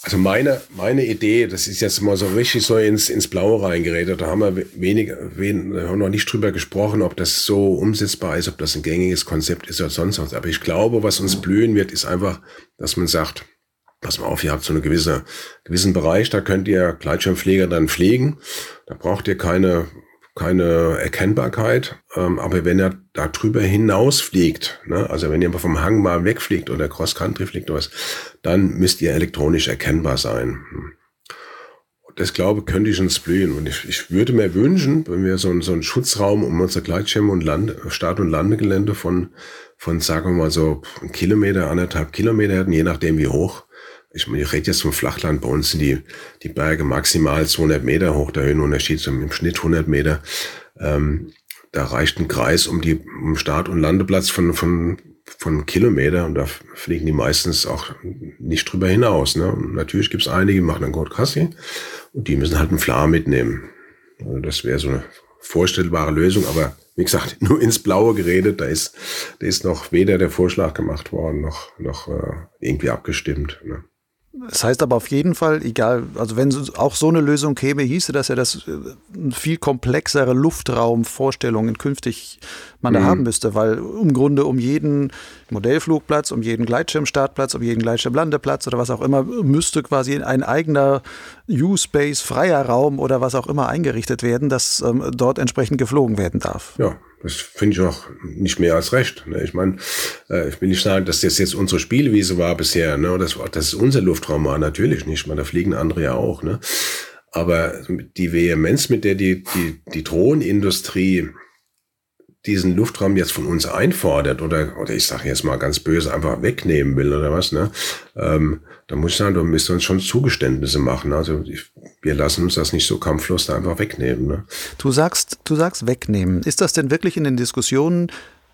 [SPEAKER 1] Also meine, meine Idee, das ist jetzt mal so richtig so ins, ins Blaue reingeredet. Da haben wir wenig, wen, haben noch nicht drüber gesprochen, ob das so umsetzbar ist, ob das ein gängiges Konzept ist oder sonst was. Aber ich glaube, was uns blühen wird, ist einfach, dass man sagt, pass mal auf, ihr habt so eine gewisse, gewissen Bereich, da könnt ihr Gleitschirmpfleger dann pflegen. Da braucht ihr keine keine Erkennbarkeit. Ähm, aber wenn er da drüber hinaus fliegt, ne, also wenn ihr vom Hang mal wegfliegt oder Cross-Country fliegt oder was, dann müsst ihr elektronisch erkennbar sein. Das glaube könnte ich uns blühen. Und ich, ich würde mir wünschen, wenn wir so, einen, so einen Schutzraum um unser Gleitschirm und Land, Start- und Landegelände von, von, sagen wir mal so, ein Kilometer, anderthalb Kilometer hätten, je nachdem wie hoch, ich, ich rede jetzt vom Flachland, bei uns sind die, die Berge maximal 200 Meter hoch, der Höhenunterschied zum im Schnitt 100 Meter. Ähm, da reicht ein Kreis um die um Start- und Landeplatz von, von, von Kilometer und da fliegen die meistens auch nicht drüber hinaus. Ne? Und natürlich gibt es einige, die machen dann Gold Kassi und die müssen halt einen Flar mitnehmen. Also das wäre so eine vorstellbare Lösung, aber wie gesagt, nur ins Blaue geredet, da ist, da ist noch weder der Vorschlag gemacht worden, noch, noch äh, irgendwie abgestimmt. Ne?
[SPEAKER 2] Das heißt aber auf jeden Fall, egal, also wenn auch so eine Lösung käme, hieße das ja, dass äh, viel komplexere Luftraumvorstellungen künftig man mhm. da haben müsste, weil im Grunde um jeden Modellflugplatz, um jeden Gleitschirmstartplatz, um jeden Gleitschirmlandeplatz oder was auch immer, müsste quasi ein eigener U-Space, freier Raum oder was auch immer eingerichtet werden, dass ähm, dort entsprechend geflogen werden darf.
[SPEAKER 1] Ja, das finde ich auch nicht mehr als recht. Ne? Ich meine, äh, ich will nicht sagen, dass das jetzt unsere Spielwiese war bisher. Ne? Das, das ist unser Luftraum war natürlich nicht. Man, da fliegen andere ja auch. Ne? Aber die Vehemenz, mit der die, die, die Drohnenindustrie diesen Luftraum jetzt von uns einfordert oder, oder ich sage jetzt mal ganz böse, einfach wegnehmen will oder was, ne? Ähm, da muss ich sagen, du müsst uns schon Zugeständnisse machen. Also ich, wir lassen uns das nicht so kampflos da einfach wegnehmen. Ne?
[SPEAKER 2] Du sagst, du sagst wegnehmen. Ist das denn wirklich in den Diskussionen,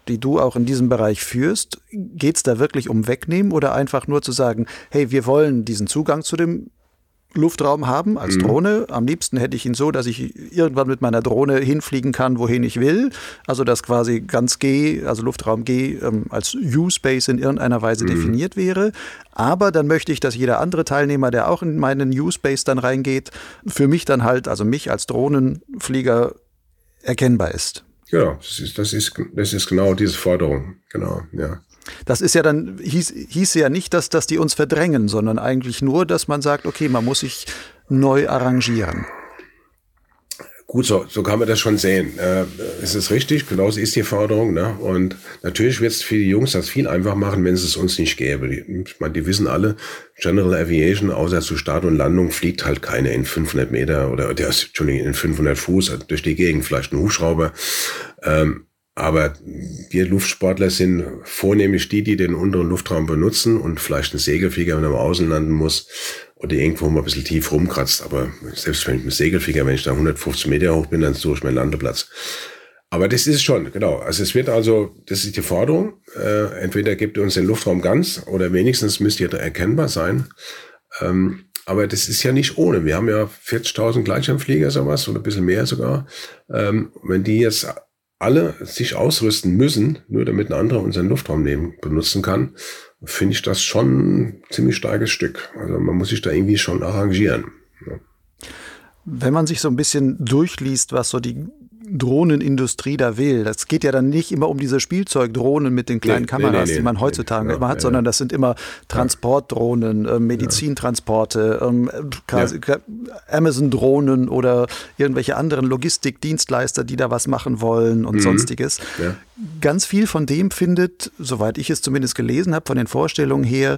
[SPEAKER 2] die du auch in diesem Bereich führst, geht es da wirklich um wegnehmen oder einfach nur zu sagen, hey, wir wollen diesen Zugang zu dem Luftraum haben als mhm. Drohne. Am liebsten hätte ich ihn so, dass ich irgendwann mit meiner Drohne hinfliegen kann, wohin ich will. Also dass quasi ganz G, also Luftraum G, ähm, als U-Space in irgendeiner Weise mhm. definiert wäre. Aber dann möchte ich, dass jeder andere Teilnehmer, der auch in meinen U-Space dann reingeht, für mich dann halt, also mich als Drohnenflieger erkennbar ist.
[SPEAKER 1] Genau, das ist, das ist, das ist genau diese Forderung. Genau, ja.
[SPEAKER 2] Das ist ja dann, hieß, hieß ja nicht, dass, dass die uns verdrängen, sondern eigentlich nur, dass man sagt, okay, man muss sich neu arrangieren.
[SPEAKER 1] Gut, so, so kann man das schon sehen. Äh, es ist richtig, genauso ist die Forderung. Ne? Und natürlich wird es für die Jungs das viel einfacher machen, wenn es es uns nicht gäbe. Die, ich meine, die wissen alle, General Aviation, außer zu Start und Landung, fliegt halt keine in 500 Meter oder, der ist, Entschuldigung, in 500 Fuß durch die Gegend, vielleicht ein Hubschrauber. Ähm, aber wir Luftsportler sind vornehmlich die, die den unteren Luftraum benutzen und vielleicht ein Segelflieger, wenn er mal außen landen muss oder irgendwo mal ein bisschen tief rumkratzt. Aber selbst wenn ich mit Segelflieger, wenn ich da 150 Meter hoch bin, dann suche ich meinen Landeplatz. Aber das ist schon, genau. Also es wird also, das ist die Forderung. Äh, entweder gebt ihr uns den Luftraum ganz oder wenigstens müsst ihr da erkennbar sein. Ähm, aber das ist ja nicht ohne. Wir haben ja 40.000 Gleitschirmflieger, sowas, oder ein bisschen mehr sogar. Ähm, wenn die jetzt alle sich ausrüsten müssen, nur damit ein anderer unseren Luftraum nehmen, benutzen kann, finde ich das schon ein ziemlich starkes Stück. Also man muss sich da irgendwie schon arrangieren. Ja.
[SPEAKER 2] Wenn man sich so ein bisschen durchliest, was so die Drohnenindustrie da will. Das geht ja dann nicht immer um diese Spielzeugdrohnen mit den kleinen nee, Kameras, nee, nee, die man heutzutage immer hat, sondern das sind immer Transportdrohnen, äh, Medizintransporte, ähm. Amazon-Drohnen oder irgendwelche anderen Logistikdienstleister, die da was machen wollen und mhm. sonstiges. Ganz viel von dem findet, soweit ich es zumindest gelesen habe, von den Vorstellungen her,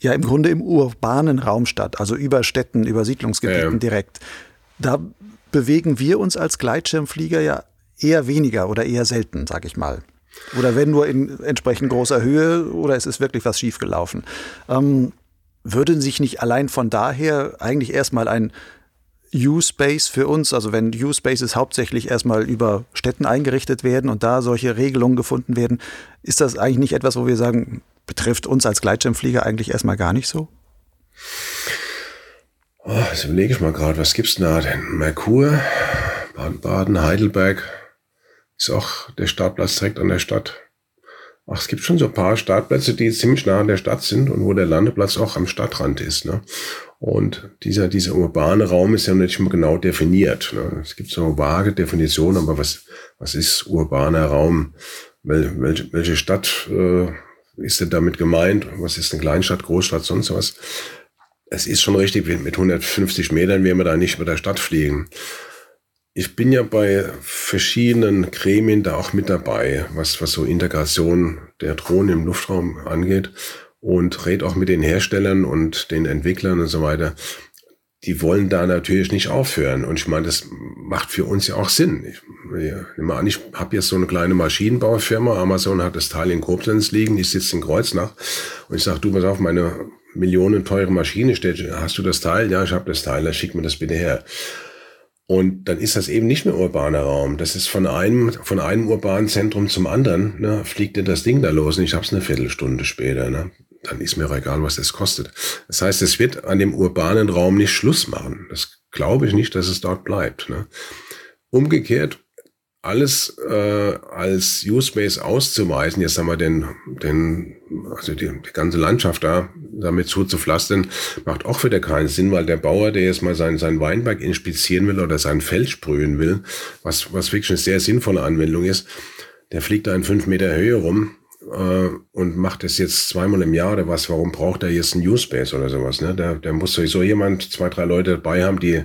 [SPEAKER 2] ja im Grunde im urbanen Raum statt, also über Städten, über Siedlungsgebieten direkt. Da bewegen wir uns als Gleitschirmflieger ja eher weniger oder eher selten, sag ich mal. Oder wenn nur in entsprechend großer Höhe oder es ist wirklich was schiefgelaufen. Ähm, würde sich nicht allein von daher eigentlich erstmal ein U-Space für uns, also wenn U-Spaces hauptsächlich erstmal über Städten eingerichtet werden und da solche Regelungen gefunden werden, ist das eigentlich nicht etwas, wo wir sagen, betrifft uns als Gleitschirmflieger eigentlich erstmal gar nicht so?
[SPEAKER 1] Oh, jetzt überlege ich mal gerade, was gibt's da denn? Merkur, Baden-Baden, Heidelberg, ist auch der Startplatz direkt an der Stadt. Ach, es gibt schon so ein paar Startplätze, die ziemlich nah an der Stadt sind und wo der Landeplatz auch am Stadtrand ist. Ne? Und dieser, dieser urbane Raum ist ja nicht immer genau definiert. Ne? Es gibt so vage Definitionen, aber was, was ist urbaner Raum? Wel, welche, welche Stadt äh, ist denn damit gemeint? Was ist eine Kleinstadt, Großstadt, sonst was? Es ist schon richtig, mit 150 Metern werden wir da nicht mit der Stadt fliegen. Ich bin ja bei verschiedenen Gremien da auch mit dabei, was, was so Integration der Drohnen im Luftraum angeht und rede auch mit den Herstellern und den Entwicklern und so weiter. Die wollen da natürlich nicht aufhören. Und ich meine, das macht für uns ja auch Sinn. Ich nehme an, ich habe jetzt so eine kleine Maschinenbaufirma. Amazon hat das Teil in Koblenz liegen. Ich sitze in Kreuznach. Und ich sage, du, pass auf, meine Millionen teure Maschine steht, hast du das Teil? Ja, ich habe das Teil, dann schick mir das bitte her. Und dann ist das eben nicht mehr urbaner Raum. Das ist von einem, von einem urbanen Zentrum zum anderen, ne, fliegt dir das Ding da los und ich hab's eine Viertelstunde später. Ne. Dann ist mir auch egal, was das kostet. Das heißt, es wird an dem urbanen Raum nicht Schluss machen. Das glaube ich nicht, dass es dort bleibt. Ne. Umgekehrt alles äh, als U-Space auszuweisen, jetzt haben wir den, den also die, die ganze Landschaft da damit zuzupflastern, macht auch wieder keinen Sinn, weil der Bauer, der jetzt mal sein, sein Weinberg inspizieren will oder sein Feld sprühen will, was, was wirklich eine sehr sinnvolle Anwendung ist, der fliegt da in fünf Meter Höhe rum äh, und macht das jetzt zweimal im Jahr oder was, warum braucht er jetzt einen U-Space oder sowas? Ne? Der, der muss sowieso jemand, zwei, drei Leute dabei haben, die,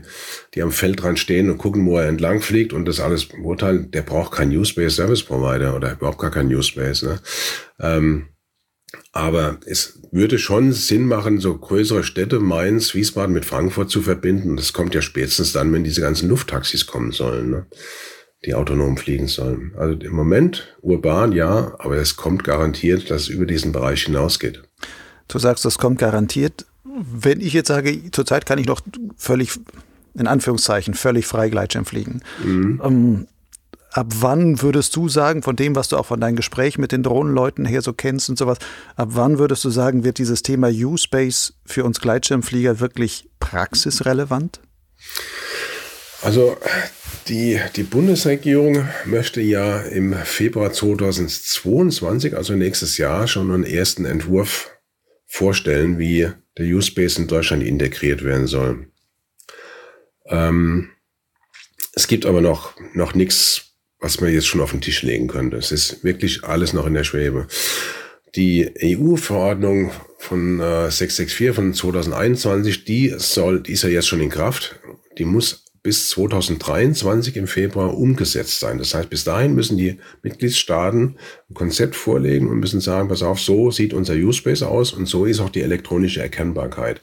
[SPEAKER 1] die am Feld dran stehen und gucken, wo er entlang fliegt und das alles beurteilen. Der braucht keinen U-Space Service Provider oder überhaupt gar keinen U-Space. Ne? Ähm, aber es würde schon Sinn machen, so größere Städte, Mainz, Wiesbaden mit Frankfurt zu verbinden. Das kommt ja spätestens dann, wenn diese ganzen Lufttaxis kommen sollen. Ne? Die autonom fliegen sollen. Also im Moment urban ja, aber es kommt garantiert, dass es über diesen Bereich hinausgeht.
[SPEAKER 2] Du sagst, das kommt garantiert. Wenn ich jetzt sage, zurzeit kann ich noch völlig, in Anführungszeichen, völlig frei Gleitschirm fliegen. Mhm. Ähm, ab wann würdest du sagen, von dem, was du auch von deinem Gespräch mit den Drohnenleuten her so kennst und sowas, ab wann würdest du sagen, wird dieses Thema U-Space für uns Gleitschirmflieger wirklich praxisrelevant?
[SPEAKER 1] Also die, die Bundesregierung möchte ja im Februar 2022, also nächstes Jahr, schon einen ersten Entwurf vorstellen, wie der U-Space in Deutschland integriert werden soll. Ähm, es gibt aber noch, noch nichts, was man jetzt schon auf den Tisch legen könnte. Es ist wirklich alles noch in der Schwebe. Die EU-Verordnung von äh, 664 von 2021, die soll, die ist ja jetzt schon in Kraft. Die muss bis 2023 im Februar umgesetzt sein. Das heißt, bis dahin müssen die Mitgliedstaaten ein Konzept vorlegen und müssen sagen, pass auf, so sieht unser Use-Space aus und so ist auch die elektronische Erkennbarkeit.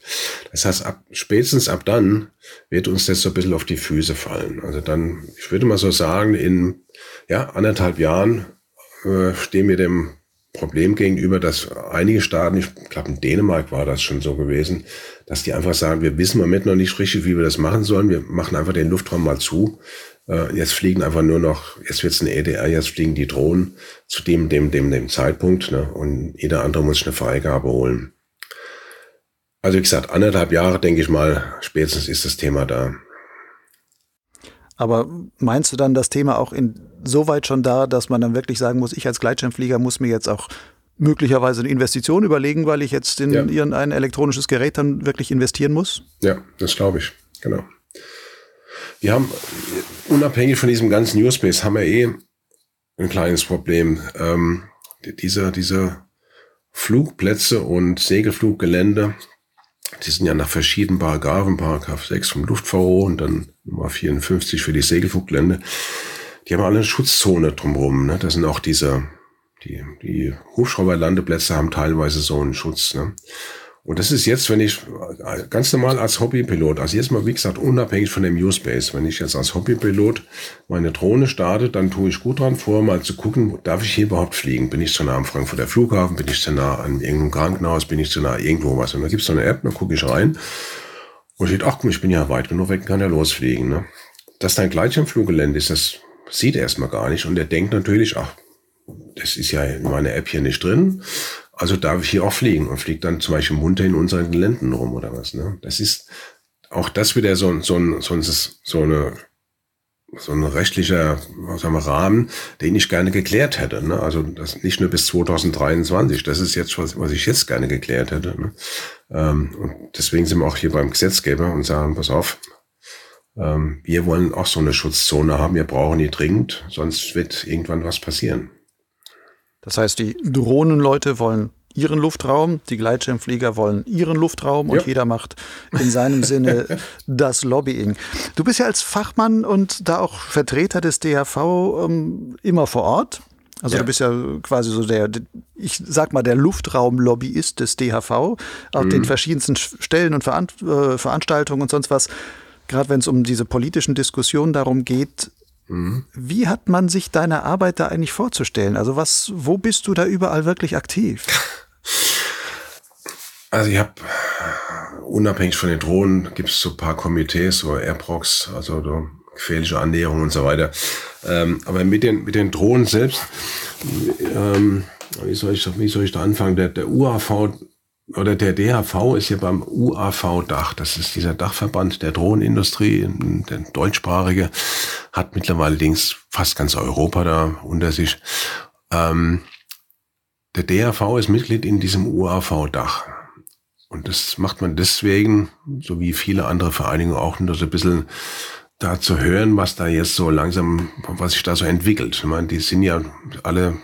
[SPEAKER 1] Das heißt, ab, spätestens ab dann wird uns das so ein bisschen auf die Füße fallen. Also dann, ich würde mal so sagen, in ja, anderthalb Jahren äh, stehen wir dem Problem gegenüber, dass einige Staaten, ich glaube in Dänemark war das schon so gewesen, dass die einfach sagen, wir wissen im Moment noch nicht richtig, wie wir das machen sollen. Wir machen einfach den Luftraum mal zu. Äh, jetzt fliegen einfach nur noch, jetzt wird es ein EDR, jetzt fliegen die Drohnen zu dem, dem, dem, dem Zeitpunkt. Ne? Und jeder andere muss eine Freigabe holen. Also wie gesagt, anderthalb Jahre, denke ich mal, spätestens ist das Thema da.
[SPEAKER 2] Aber meinst du dann das Thema auch insoweit schon da, dass man dann wirklich sagen muss, ich als Gleitschirmflieger muss mir jetzt auch möglicherweise eine Investition überlegen, weil ich jetzt in ja. irgendein elektronisches Gerät dann wirklich investieren muss?
[SPEAKER 1] Ja, das glaube ich, genau. Wir haben, unabhängig von diesem ganzen Newspace, haben wir eh ein kleines Problem. Ähm, diese, diese Flugplätze und Segelfluggelände, die sind ja nach verschiedenen Paragraphen, Paragraph 6 vom Luftverkehr und dann Nummer 54 für die Segelfluggelände, die haben alle eine Schutzzone drumherum. Ne? Das sind auch diese, die, die Hubschrauberlandeplätze haben teilweise so einen Schutz. Ne? Und das ist jetzt, wenn ich ganz normal als Hobbypilot, also jetzt mal wie gesagt unabhängig von dem U-Space, wenn ich jetzt als Hobbypilot meine Drohne starte, dann tue ich gut dran vor, mal zu gucken, darf ich hier überhaupt fliegen? Bin ich zu nah am Frankfurter Flughafen? Bin ich zu nah an irgendeinem Krankenhaus? Bin ich zu nah irgendwo was? Und da gibt's so eine App, da gucke ich rein und steht, ach ich bin ja weit genug weg, kann ja losfliegen. Ne? Dass dein Gleitschirmfluggelände ist, das sieht er erstmal gar nicht und er denkt natürlich, ach, das ist ja in meiner App hier nicht drin. Also darf ich hier auch fliegen und fliegt dann zum Beispiel munter in unseren Geländen rum oder was. Ne? Das ist auch das wieder so, so, so, so eine so ein rechtlicher sagen wir, Rahmen, den ich gerne geklärt hätte. Ne? Also das nicht nur bis 2023. Das ist jetzt was, was ich jetzt gerne geklärt hätte. Ne? Ähm, und deswegen sind wir auch hier beim Gesetzgeber und sagen, pass auf, ähm, wir wollen auch so eine Schutzzone haben. Wir brauchen die dringend, sonst wird irgendwann was passieren.
[SPEAKER 2] Das heißt, die Drohnenleute wollen ihren Luftraum, die Gleitschirmflieger wollen ihren Luftraum und ja. jeder macht in seinem Sinne das Lobbying. Du bist ja als Fachmann und da auch Vertreter des DHV ähm, immer vor Ort. Also ja. du bist ja quasi so der, ich sag mal, der Luftraumlobbyist des DHV auf mhm. den verschiedensten Stellen und äh, Veranstaltungen und sonst was. Gerade wenn es um diese politischen Diskussionen darum geht, Mhm. Wie hat man sich deine Arbeit da eigentlich vorzustellen? Also was, wo bist du da überall wirklich aktiv?
[SPEAKER 1] Also ich habe unabhängig von den Drohnen gibt es so ein paar Komitees, so Airprox, also so gefährliche Annäherung und so weiter. Ähm, aber mit den mit den Drohnen selbst, ähm, wie soll ich wie soll ich da anfangen? Der, der UAV oder der DHV ist ja beim UAV-Dach. Das ist dieser Dachverband der Drohnenindustrie, der deutschsprachige, hat mittlerweile links fast ganz Europa da unter sich. Ähm, der DHV ist Mitglied in diesem UAV-Dach. Und das macht man deswegen, so wie viele andere Vereinigungen auch, nur so ein bisschen da zu hören, was da jetzt so langsam, was sich da so entwickelt. Ich meine, die sind ja alle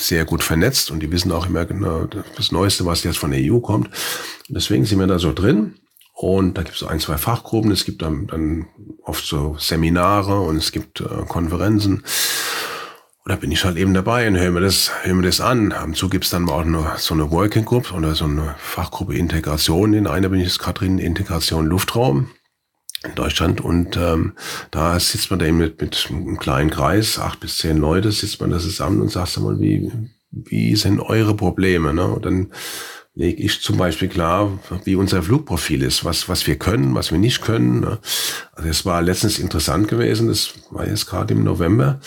[SPEAKER 1] sehr gut vernetzt und die wissen auch immer genau das Neueste, was jetzt von der EU kommt. Und deswegen sind wir da so drin. Und da gibt es ein, zwei Fachgruppen, es gibt dann, dann oft so Seminare und es gibt äh, Konferenzen. Und da bin ich halt eben dabei und höre mir das, höre mir das an. Am Zug gibt es dann auch noch so eine Working Group oder so eine Fachgruppe Integration. In einer bin ich jetzt gerade drin, Integration Luftraum in Deutschland und ähm, da sitzt man da eben mit, mit einem kleinen Kreis, acht bis zehn Leute, sitzt man da zusammen und sagt mal, wie, wie sind eure Probleme? Ne? Und dann lege ich zum Beispiel klar, wie unser Flugprofil ist, was, was wir können, was wir nicht können. Ne? Also es war letztens interessant gewesen, das war jetzt gerade im November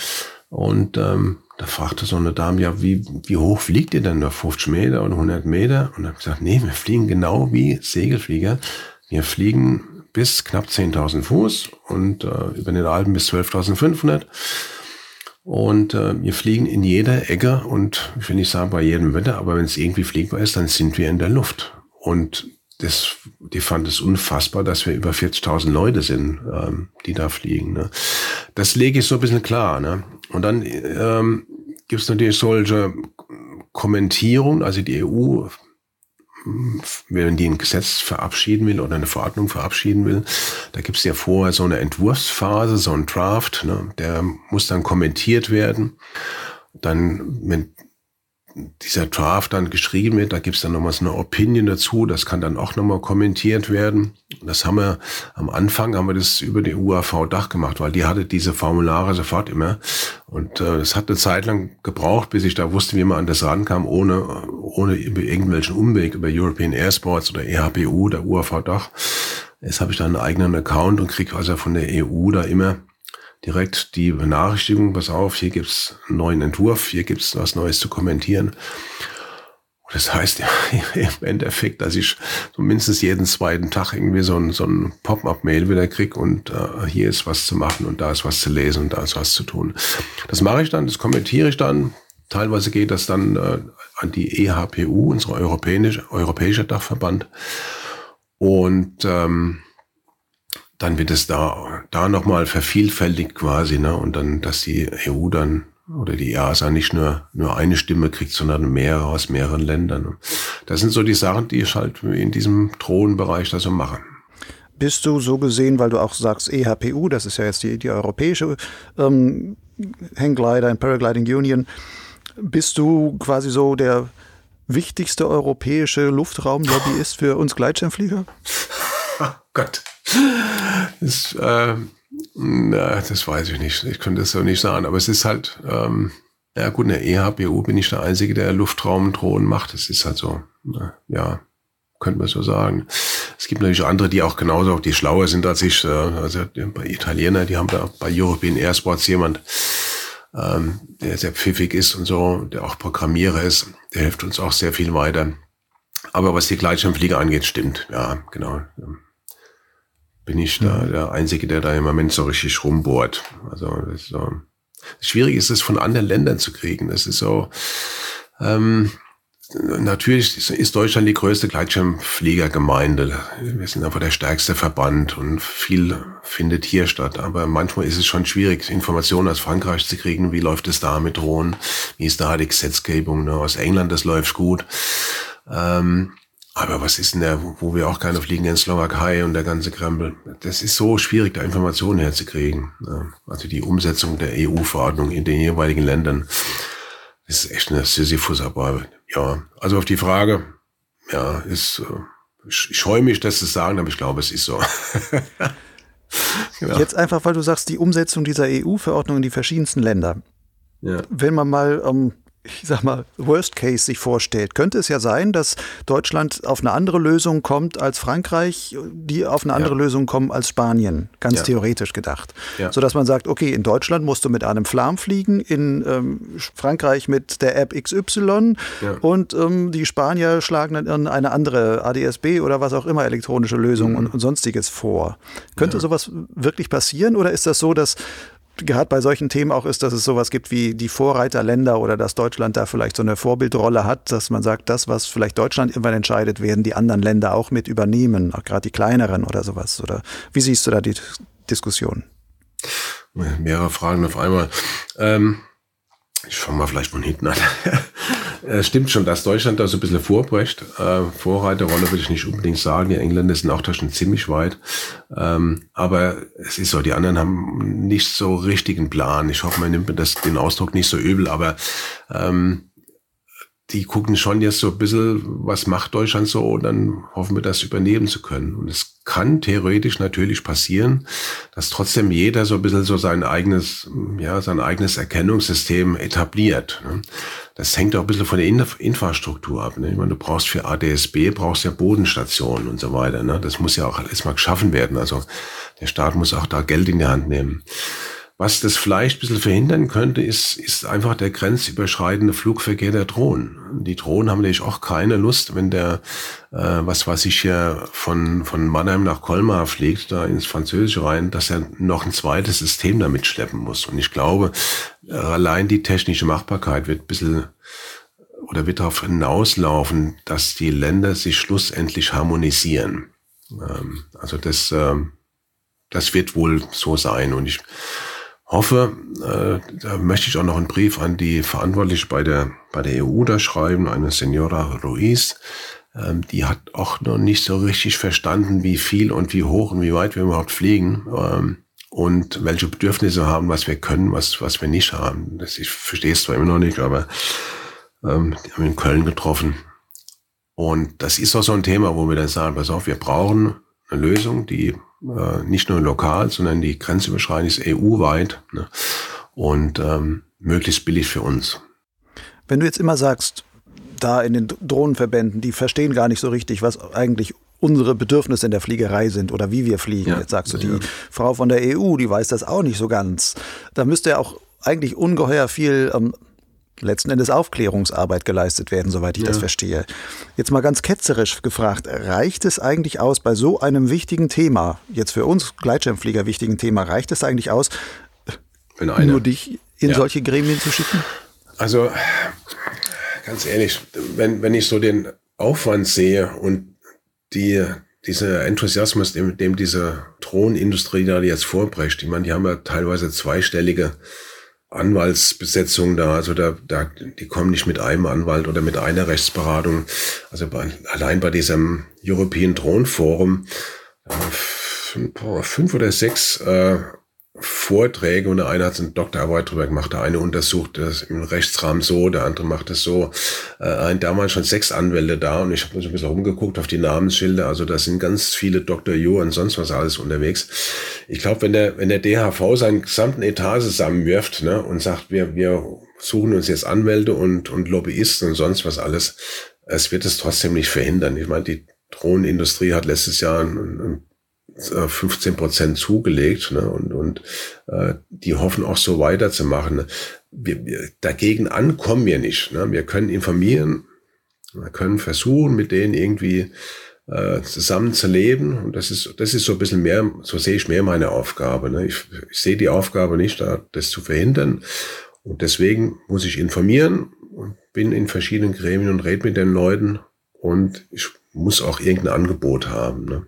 [SPEAKER 1] und ähm, da fragte so eine Dame, ja, wie, wie hoch fliegt ihr denn da? 50 Meter oder 100 Meter? Und dann habe ich gesagt, nee, wir fliegen genau wie Segelflieger. Wir fliegen bis knapp 10.000 Fuß und äh, über den Alpen bis 12.500. Und äh, wir fliegen in jeder Ecke und ich will nicht sagen bei jedem Wetter, aber wenn es irgendwie fliegbar ist, dann sind wir in der Luft. Und das, die fand es unfassbar, dass wir über 40.000 Leute sind, ähm, die da fliegen. Ne? Das lege ich so ein bisschen klar. Ne? Und dann ähm, gibt es natürlich solche Kommentierungen, also die EU wenn die ein Gesetz verabschieden will oder eine Verordnung verabschieden will, da gibt es ja vorher so eine Entwurfsphase, so ein Draft, ne, der muss dann kommentiert werden. Dann, wenn dieser Draft dann geschrieben wird, da gibt es dann nochmal so eine Opinion dazu, das kann dann auch nochmal kommentiert werden. Das haben wir am Anfang haben wir das über die UAV-Dach gemacht, weil die hatte diese Formulare sofort immer. Und äh, es äh, hat eine Zeit lang gebraucht, bis ich da wusste, wie man an das rankam, ohne, ohne über irgendwelchen Umweg, über European Airsports oder EHBU, der UAV-Dach. Jetzt habe ich da einen eigenen Account und kriege also von der EU da immer direkt die Benachrichtigung, pass auf, hier gibt's einen neuen Entwurf, hier gibt's was Neues zu kommentieren. Und das heißt im Endeffekt, dass ich so mindestens jeden zweiten Tag irgendwie so ein, so ein Pop-up-Mail wieder krieg und äh, hier ist was zu machen und da ist was zu lesen und da ist was zu tun. Das mache ich dann, das kommentiere ich dann. Teilweise geht das dann äh, an die EHPU, unsere europäische, europäische Dachverband. Und ähm, dann wird es da, da nochmal vervielfältigt quasi, ne? Und dann, dass die EU dann oder die EASA nicht nur, nur eine Stimme kriegt, sondern mehrere aus mehreren Ländern. Das sind so die Sachen, die ich halt in diesem Drohnenbereich da so mache.
[SPEAKER 2] Bist du so gesehen, weil du auch sagst EHPU, das ist ja jetzt die, die europäische ähm, Hangglider and Paragliding Union, bist du quasi so der wichtigste europäische Luftraumlobbyist für uns Gleitschirmflieger?
[SPEAKER 1] Oh Gott. Das, äh, na, das weiß ich nicht. Ich könnte das so nicht sagen. Aber es ist halt, ähm, ja gut, in der EHBU bin ich der Einzige, der Luftraumdrohnen macht. Das ist halt so, ja, könnte man so sagen. Es gibt natürlich andere, die auch genauso, die schlauer sind als ich. Äh, also bei Italiener, die haben da bei European Airsports jemand, ähm, der sehr pfiffig ist und so, der auch Programmierer ist. Der hilft uns auch sehr viel weiter. Aber was die Gleitschirmflieger angeht, stimmt. Ja, genau bin ich da der Einzige, der da im Moment so richtig rumbohrt. Also das ist so. Schwierig ist es von anderen Ländern zu kriegen. Das ist so. Ähm, natürlich ist Deutschland die größte Gleitschirmfliegergemeinde. Wir sind einfach der stärkste Verband und viel findet hier statt. Aber manchmal ist es schon schwierig, Informationen aus Frankreich zu kriegen. Wie läuft es da mit Drohnen? Wie ist da die Gesetzgebung? Ne? Aus England, das läuft gut. Ähm, aber was ist denn der, wo wir auch keine fliegen in Slowakei und der ganze Krempel? Das ist so schwierig, da Informationen herzukriegen. Also die Umsetzung der EU-Verordnung in den jeweiligen Ländern ist echt eine Sisyphus-Arbeit. Ja, also auf die Frage, ja, ist, äh, ich scheue mich, das zu sagen, aber ich glaube, es ist so.
[SPEAKER 2] genau. Jetzt einfach, weil du sagst, die Umsetzung dieser EU-Verordnung in die verschiedensten Länder. Ja. Wenn man mal ähm, ich sag mal, Worst Case sich vorstellt, könnte es ja sein, dass Deutschland auf eine andere Lösung kommt als Frankreich, die auf eine andere ja. Lösung kommen als Spanien, ganz ja. theoretisch gedacht. Ja. Sodass man sagt, okay, in Deutschland musst du mit einem Flam fliegen, in ähm, Frankreich mit der App XY ja. und ähm, die Spanier schlagen dann eine andere ADSB oder was auch immer elektronische Lösung mhm. und, und, sonstiges vor. Könnte sowas wirklich passieren oder ist das so, dass gerade bei solchen Themen auch ist, dass es sowas gibt wie die Vorreiterländer oder dass Deutschland da vielleicht so eine Vorbildrolle hat, dass man sagt, das, was vielleicht Deutschland irgendwann entscheidet, werden die anderen Länder auch mit übernehmen, auch gerade die kleineren oder sowas. Oder wie siehst du da die Diskussion?
[SPEAKER 1] Mehrere Fragen auf einmal. Ähm, ich fange mal vielleicht von hinten an. Es stimmt schon, dass Deutschland da so ein bisschen vorbrecht. Äh, Vorreiterrolle würde ich nicht unbedingt sagen. Die Engländer sind auch da schon ziemlich weit. Ähm, aber es ist so, die anderen haben nicht so richtigen Plan. Ich hoffe, man nimmt mir das, den Ausdruck nicht so übel, aber ähm, die gucken schon jetzt so ein bisschen, was macht Deutschland so, und dann hoffen wir, das übernehmen zu können. Und es kann theoretisch natürlich passieren, dass trotzdem jeder so ein bisschen so sein eigenes, ja, sein eigenes Erkennungssystem etabliert. Ne? Das hängt auch ein bisschen von der Infrastruktur ab. Ne? Ich meine, du brauchst für ADSB, brauchst ja Bodenstationen und so weiter. Ne? Das muss ja auch alles mal geschaffen werden. Also der Staat muss auch da Geld in die Hand nehmen. Was das vielleicht ein bisschen verhindern könnte, ist, ist einfach der grenzüberschreitende Flugverkehr der Drohnen. Die Drohnen haben natürlich auch keine Lust, wenn der, äh, was weiß ich hier, von, von Mannheim nach Colmar fliegt, da ins Französische rein, dass er noch ein zweites System damit schleppen muss. Und ich glaube, allein die technische Machbarkeit wird ein bisschen oder wird darauf hinauslaufen, dass die Länder sich schlussendlich harmonisieren. Ähm, also das, ähm, das wird wohl so sein. Und ich hoffe, äh, da möchte ich auch noch einen Brief an die Verantwortliche bei der, bei der EU da schreiben, eine Senora Ruiz. Ähm, die hat auch noch nicht so richtig verstanden, wie viel und wie hoch und wie weit wir überhaupt fliegen. Ähm, und welche Bedürfnisse haben, was wir können, was, was wir nicht haben. Das, ich verstehe es zwar immer noch nicht, aber ähm, die haben in Köln getroffen. Und das ist auch so ein Thema, wo wir dann sagen, pass auf, wir brauchen eine Lösung, die äh, nicht nur lokal, sondern die grenzüberschreitend ist EU-weit ne? und ähm, möglichst billig für uns.
[SPEAKER 2] Wenn du jetzt immer sagst, da in den Drohnenverbänden, die verstehen gar nicht so richtig, was eigentlich unsere Bedürfnisse in der Fliegerei sind oder wie wir fliegen. Ja, Jetzt sagst du, die ja. Frau von der EU, die weiß das auch nicht so ganz. Da müsste ja auch eigentlich ungeheuer viel ähm, letzten Endes Aufklärungsarbeit geleistet werden, soweit ich ja. das verstehe. Jetzt mal ganz ketzerisch gefragt, reicht es eigentlich aus bei so einem wichtigen Thema, jetzt für uns Gleitschirmflieger wichtigen Thema, reicht es eigentlich aus, nur dich in ja. solche Gremien zu schicken?
[SPEAKER 1] Also ganz ehrlich, wenn, wenn ich so den Aufwand sehe und die, dieser Enthusiasmus, dem, dem diese Drohnenindustrie da jetzt vorbrecht, ich meine, die haben ja teilweise zweistellige Anwaltsbesetzung da, also da, da, die kommen nicht mit einem Anwalt oder mit einer Rechtsberatung. Also bei, allein bei diesem European Drone Forum äh, fünf oder sechs äh, Vorträge und der eine hat eine Doktorarbeit drüber gemacht, der eine untersucht das im Rechtsrahmen so, der andere macht es so. Äh, da waren schon sechs Anwälte da und ich habe so ein bisschen rumgeguckt auf die Namensschilder. Also da sind ganz viele Dr. Jo und sonst was alles unterwegs. Ich glaube, wenn der, wenn der DHV seinen gesamten Etat zusammenwirft ne, und sagt, wir, wir suchen uns jetzt Anwälte und, und Lobbyisten und sonst was alles, es wird es trotzdem nicht verhindern. Ich meine, die Drohnenindustrie hat letztes Jahr ein, ein 15 Prozent zugelegt ne? und, und äh, die hoffen auch so weiterzumachen. Ne? Wir, wir, dagegen ankommen wir nicht. Ne? Wir können informieren, wir können versuchen, mit denen irgendwie äh, zusammen. Und das ist, das ist so ein bisschen mehr, so sehe ich mehr meine Aufgabe. Ne? Ich, ich sehe die Aufgabe nicht, da, das zu verhindern. Und deswegen muss ich informieren und bin in verschiedenen Gremien und rede mit den Leuten und ich muss auch irgendein Angebot haben. Ne?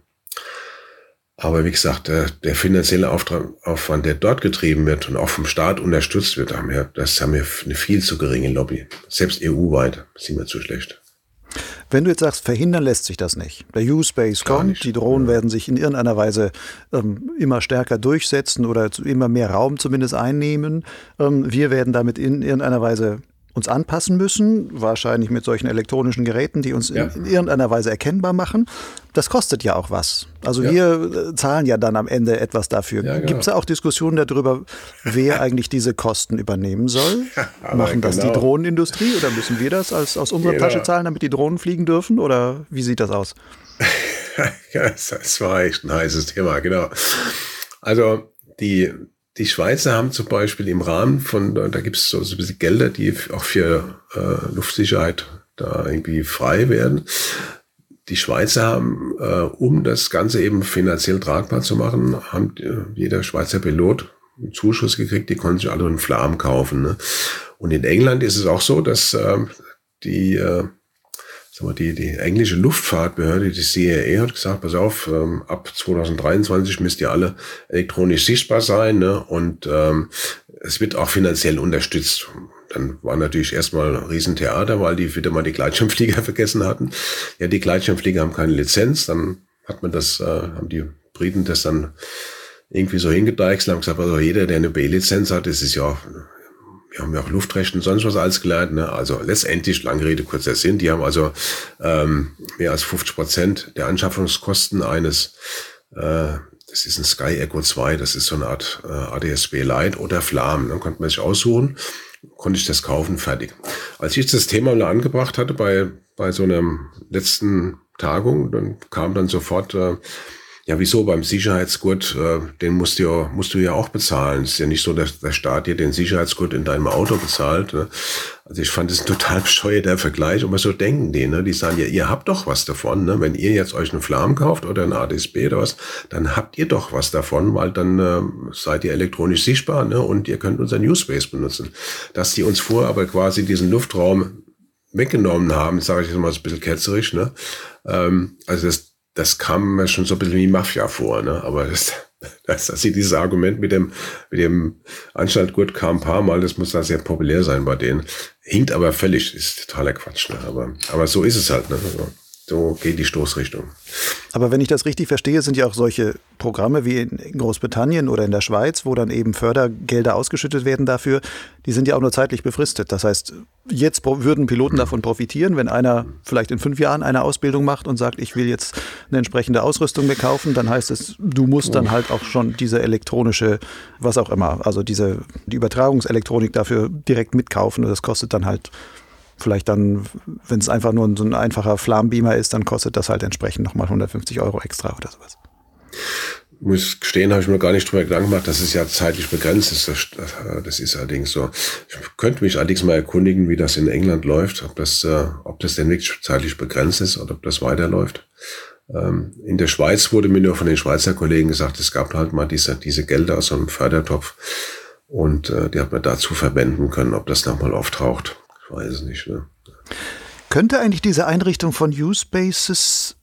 [SPEAKER 1] Aber wie gesagt, der, der finanzielle Aufwand, der dort getrieben wird und auch vom Staat unterstützt wird, haben wir, das haben wir eine viel zu geringe Lobby. Selbst EU-weit sind wir zu schlecht.
[SPEAKER 2] Wenn du jetzt sagst, verhindern lässt sich das nicht. Der U-Space kommt, die Drohnen ja. werden sich in irgendeiner Weise ähm, immer stärker durchsetzen oder immer mehr Raum zumindest einnehmen. Ähm, wir werden damit in irgendeiner Weise uns anpassen müssen, wahrscheinlich mit solchen elektronischen Geräten, die uns ja. in, in, irgendeiner Weise erkennbar machen. Das kostet ja auch was. Also ja. wir äh, zahlen ja dann am Ende etwas dafür. Ja, genau. Gibt es da auch Diskussionen darüber, wer eigentlich diese Kosten übernehmen soll? Machen das genau. die Drohnenindustrie oder müssen wir das als, aus unserer. Tasche zahlen, damit die Drohnen fliegen dürfen? Oder wie sieht das aus?
[SPEAKER 1] das war echt ein heißes Thema, genau. Also die, die Schweizer haben zum Beispiel im Rahmen von, da gibt es so, ein bisschen Gelder, die auch für äh, Luftsicherheit da irgendwie frei werden. Die Schweizer haben, äh, um das Ganze eben finanziell tragbar zu machen, haben äh, jeder Schweizer Pilot einen Zuschuss gekriegt, die konnten sich alle einen Flam kaufen. Ne? Und in England ist es auch so, dass äh, die äh, die, die englische Luftfahrtbehörde, die CIA, hat gesagt, pass auf, ähm, ab 2023 müsst ihr alle elektronisch sichtbar sein ne? und ähm, es wird auch finanziell unterstützt. Dann war natürlich erstmal ein Riesentheater, weil die wieder mal die Gleitschirmflieger vergessen hatten. Ja, die Gleitschirmflieger haben keine Lizenz, dann hat man das, äh, haben die Briten das dann irgendwie so hingedeichselt, haben gesagt, also jeder, der eine B-Lizenz hat, das ist ja wir haben ja auch Luftrecht und sonst was alles gelernt. Ne? Also letztendlich, lange Rede, kurzer Sinn, die haben also ähm, mehr als 50 Prozent der Anschaffungskosten eines, äh, das ist ein Sky Echo 2, das ist so eine Art äh, ADSB Lite oder Flam. Dann konnte man sich aussuchen, konnte ich das kaufen, fertig. Als ich das Thema mal angebracht hatte bei, bei so einer letzten Tagung, dann kam dann sofort... Äh, ja, wieso beim Sicherheitsgurt, äh, den musst du, ja, musst du ja auch bezahlen. Es ist ja nicht so, dass der Staat dir den Sicherheitsgurt in deinem Auto bezahlt. Ne? Also ich fand das ein total bescheuerter Vergleich. Aber so denken die, ne? Die sagen ja, ihr habt doch was davon, ne? Wenn ihr jetzt euch einen Flam kauft oder ein ADSB oder was, dann habt ihr doch was davon, weil dann äh, seid ihr elektronisch sichtbar, ne? Und ihr könnt unser Newspace benutzen. Dass die uns vor aber quasi diesen Luftraum weggenommen haben, sage ich jetzt mal ein bisschen ketzerisch, ne? Ähm, also das das kam mir schon so ein bisschen wie Mafia vor, ne? Aber das, das, das dieses Argument mit dem, mit dem Anstaltgurt kam ein paar Mal, das muss da sehr populär sein bei denen. Hinkt aber völlig, ist totaler Quatsch, ne? Aber, aber so ist es halt, ne? Also, so geht die Stoßrichtung.
[SPEAKER 2] Aber wenn ich das richtig verstehe, sind ja auch solche Programme wie in Großbritannien oder in der Schweiz, wo dann eben Fördergelder ausgeschüttet werden dafür, die sind ja auch nur zeitlich befristet. Das heißt, jetzt würden Piloten davon profitieren, wenn einer vielleicht in fünf Jahren eine Ausbildung macht und sagt, ich will jetzt eine entsprechende Ausrüstung mir kaufen, dann heißt es, du musst dann halt auch schon diese elektronische, was auch immer, also diese die Übertragungselektronik dafür direkt mitkaufen und das kostet dann halt vielleicht dann, wenn es einfach nur so ein einfacher Flambeamer ist, dann kostet das halt entsprechend nochmal 150 Euro extra oder sowas.
[SPEAKER 1] Muss gestehen, habe ich mir gar nicht drüber Gedanken gemacht, dass es ja zeitlich begrenzt ist. Das, das ist allerdings so. Ich könnte mich allerdings mal erkundigen, wie das in England läuft, ob das, äh, ob das denn wirklich zeitlich begrenzt ist oder ob das weiterläuft. Ähm, in der Schweiz wurde mir nur von den Schweizer Kollegen gesagt, es gab halt mal diese, diese Gelder aus so einem Fördertopf und äh, die hat man dazu verwenden können, ob das nochmal auftaucht. Weiß es nicht. Ne?
[SPEAKER 2] Könnte eigentlich diese Einrichtung von U-Spaces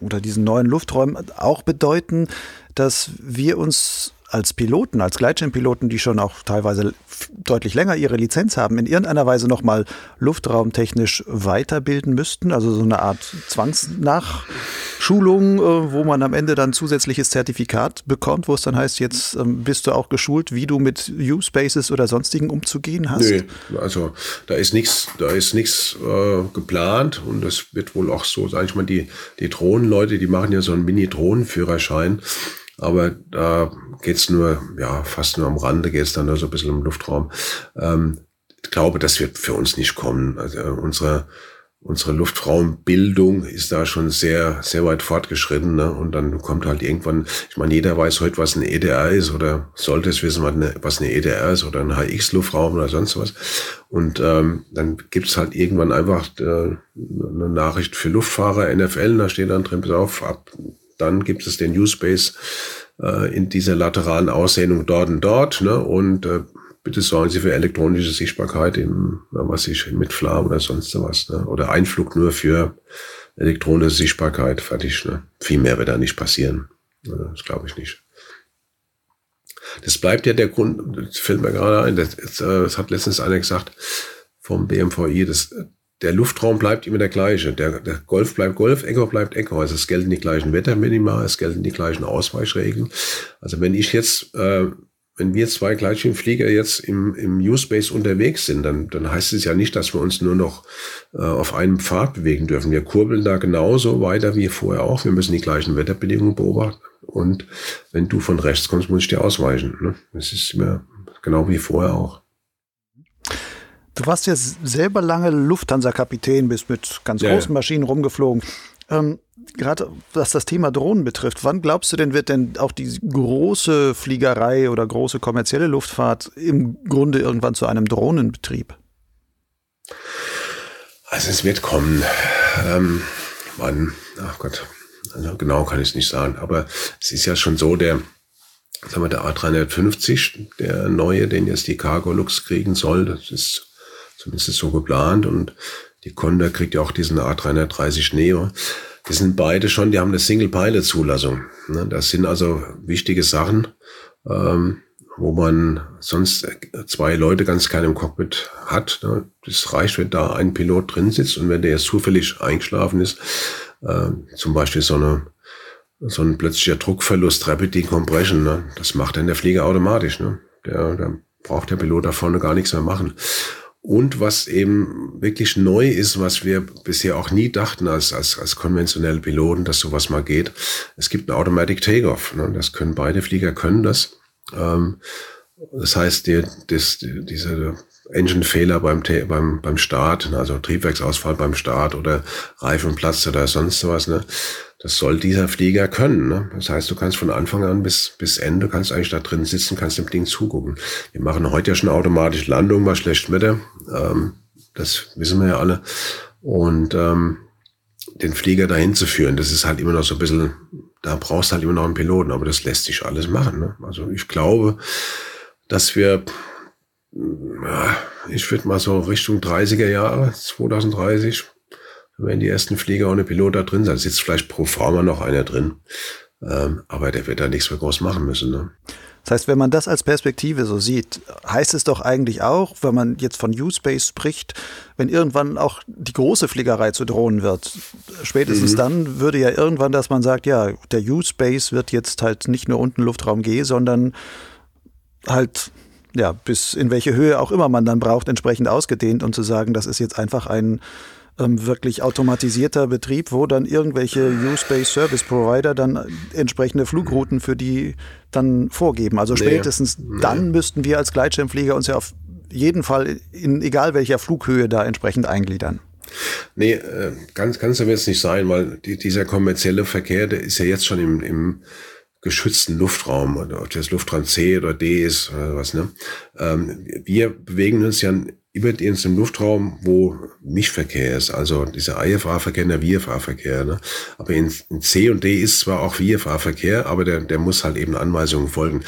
[SPEAKER 2] oder diesen neuen Lufträumen auch bedeuten, dass wir uns als Piloten, als Gleitschirmpiloten, die schon auch teilweise deutlich länger ihre Lizenz haben, in irgendeiner Weise nochmal luftraumtechnisch weiterbilden müssten? Also so eine Art Zwangsnachschulung, äh, wo man am Ende dann zusätzliches Zertifikat bekommt, wo es dann heißt, jetzt ähm, bist du auch geschult, wie du mit U-Spaces oder sonstigen umzugehen hast?
[SPEAKER 1] Nee, also da ist nichts, da ist nichts äh, geplant und das wird wohl auch so, sag ich mal, die, die Drohnenleute, die machen ja so einen Mini-Drohnenführerschein aber da geht's nur, ja, fast nur am Rande geht's dann nur so ein bisschen im Luftraum. Ähm, ich glaube, das wird für uns nicht kommen. Also unsere, unsere Luftraumbildung ist da schon sehr, sehr weit fortgeschritten. Ne? Und dann kommt halt irgendwann, ich meine, jeder weiß heute, was ein EDR ist oder sollte es wissen, was eine EDR ist oder ein HX-Luftraum oder sonst was. Und ähm, dann gibt's halt irgendwann einfach äh, eine Nachricht für Luftfahrer, NFL, da steht dann drin, pass auf, ab dann gibt es den U-Space äh, in dieser lateralen Ausdehnung dort und dort. Ne? Und äh, bitte sorgen Sie für elektronische Sichtbarkeit im, was ich, mit Flam oder sonst was. Ne? Oder Einflug nur für elektronische Sichtbarkeit. Fertig. Ne? Viel mehr wird da nicht passieren. Das glaube ich nicht. Das bleibt ja der Grund, das fällt mir gerade ein, das, das hat letztens einer gesagt vom BMVI, das, der Luftraum bleibt immer der gleiche. Der, der Golf bleibt Golf, Echo bleibt Echo. Also es gelten die gleichen Wetterminima, es gelten die gleichen Ausweichregeln. Also wenn ich jetzt, äh, wenn wir zwei Gleitschirmflieger jetzt im, im U-Space unterwegs sind, dann, dann heißt es ja nicht, dass wir uns nur noch äh, auf einem Pfad bewegen dürfen. Wir kurbeln da genauso weiter wie vorher auch. Wir müssen die gleichen Wetterbedingungen beobachten. Und wenn du von rechts kommst, muss ich dir ausweichen. Ne? Das ist immer genau wie vorher auch.
[SPEAKER 2] Du warst ja selber lange Lufthansa-Kapitän, bist mit ganz ja, großen Maschinen rumgeflogen. Ähm, Gerade was das Thema Drohnen betrifft, wann glaubst du denn, wird denn auch die große Fliegerei oder große kommerzielle Luftfahrt im Grunde irgendwann zu einem Drohnenbetrieb?
[SPEAKER 1] Also es wird kommen. Ähm, wann? Ach Gott, also genau kann ich es nicht sagen. Aber es ist ja schon so, der, sagen wir, der A350, der neue, den jetzt die Cargo Lux kriegen soll, das ist Zumindest ist so geplant. Und die Conda kriegt ja auch diesen A330 Neo. Die sind beide schon, die haben eine Single-Pilot-Zulassung. Ne? Das sind also wichtige Sachen, ähm, wo man sonst zwei Leute ganz klein im Cockpit hat. Ne? Das reicht, wenn da ein Pilot drin sitzt und wenn der jetzt zufällig eingeschlafen ist, äh, zum Beispiel so eine so ein plötzlicher Druckverlust, Rapid Decompression, ne? das macht dann der Flieger automatisch. Der braucht der Pilot da vorne gar nichts mehr machen. Und was eben wirklich neu ist, was wir bisher auch nie dachten als, als, als konventionelle Piloten, dass sowas mal geht. Es gibt ein Automatic Takeoff. Ne? Das können beide Flieger können das. Ähm, das heißt, die, das, die, diese Engine-Fehler beim, beim, beim Start, also Triebwerksausfall beim Start oder Reifenplatz oder sonst was, ne? Das soll dieser Flieger können. Ne? Das heißt, du kannst von Anfang an bis, bis Ende, kannst eigentlich da drin sitzen, kannst dem Ding zugucken. Wir machen heute ja schon automatisch Landung bei schlechtem Wetter. Ähm, das wissen wir ja alle. Und ähm, den Flieger dahin zu führen, das ist halt immer noch so ein bisschen, da brauchst du halt immer noch einen Piloten, aber das lässt sich alles machen. Ne? Also ich glaube, dass wir, ja, ich würde mal so Richtung 30er Jahre, 2030, wenn die ersten Flieger ohne Pilot da drin sind. Sitzt vielleicht pro forma noch einer drin. Ähm, aber der wird da nichts mehr groß machen müssen. Ne?
[SPEAKER 2] Das heißt, wenn man das als Perspektive so sieht, heißt es doch eigentlich auch, wenn man jetzt von U-Space spricht, wenn irgendwann auch die große Fliegerei zu Drohnen wird, spätestens mhm. dann würde ja irgendwann, dass man sagt, ja, der U-Space wird jetzt halt nicht nur unten Luftraum G, sondern halt ja, bis in welche Höhe auch immer man dann braucht, entsprechend ausgedehnt und zu sagen, das ist jetzt einfach ein ähm, wirklich automatisierter Betrieb, wo dann irgendwelche U-Space Service Provider dann entsprechende Flugrouten für die dann vorgeben. Also spätestens nee. dann müssten wir als Gleitschirmflieger uns ja auf jeden Fall in egal welcher Flughöhe da entsprechend eingliedern.
[SPEAKER 1] Nee, äh, ganz, ganz so wird es nicht sein, weil die, dieser kommerzielle Verkehr, der ist ja jetzt schon im, im geschützten Luftraum, ob das Luftraum C oder D ist oder was, ne? Ähm, wir bewegen uns ja Überdienst im Luftraum, wo Mischverkehr ist, also dieser IFA-Verkehr und der VFA-Verkehr. Ne? Aber in, in, C und D ist zwar auch VFA-Verkehr, aber der, der muss halt eben Anweisungen folgen.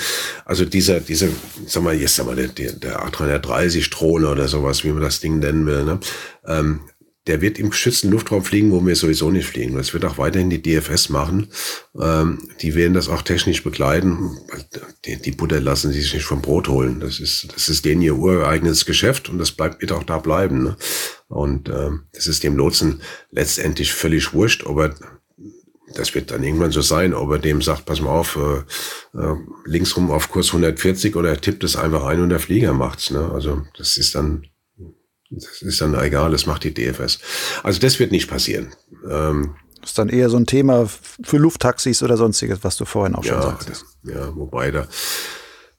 [SPEAKER 1] Also dieser, dieser, sag mal, jetzt sag mal, der, der A330 Drohne oder sowas, wie man das Ding nennen will, ne? Ähm, der wird im geschützten Luftraum fliegen, wo wir sowieso nicht fliegen. Das wird auch weiterhin die DFS machen. Ähm, die werden das auch technisch begleiten. Die, die, Butter lassen sich nicht vom Brot holen. Das ist, das ist denen ihr ureigenes Geschäft und das bleibt, wird auch da bleiben. Ne? Und ähm, das ist dem Lotsen letztendlich völlig wurscht, ob er das wird dann irgendwann so sein, ob er dem sagt, pass mal auf, äh, äh, linksrum auf Kurs 140 oder er tippt es einfach ein und der Flieger macht's. Ne? Also das ist dann das ist dann egal, das macht die DFS. Also das wird nicht passieren.
[SPEAKER 2] Ähm, das ist dann eher so ein Thema für Lufttaxis oder sonstiges, was du vorhin auch schon
[SPEAKER 1] ja,
[SPEAKER 2] sagtest.
[SPEAKER 1] Ja, wobei da,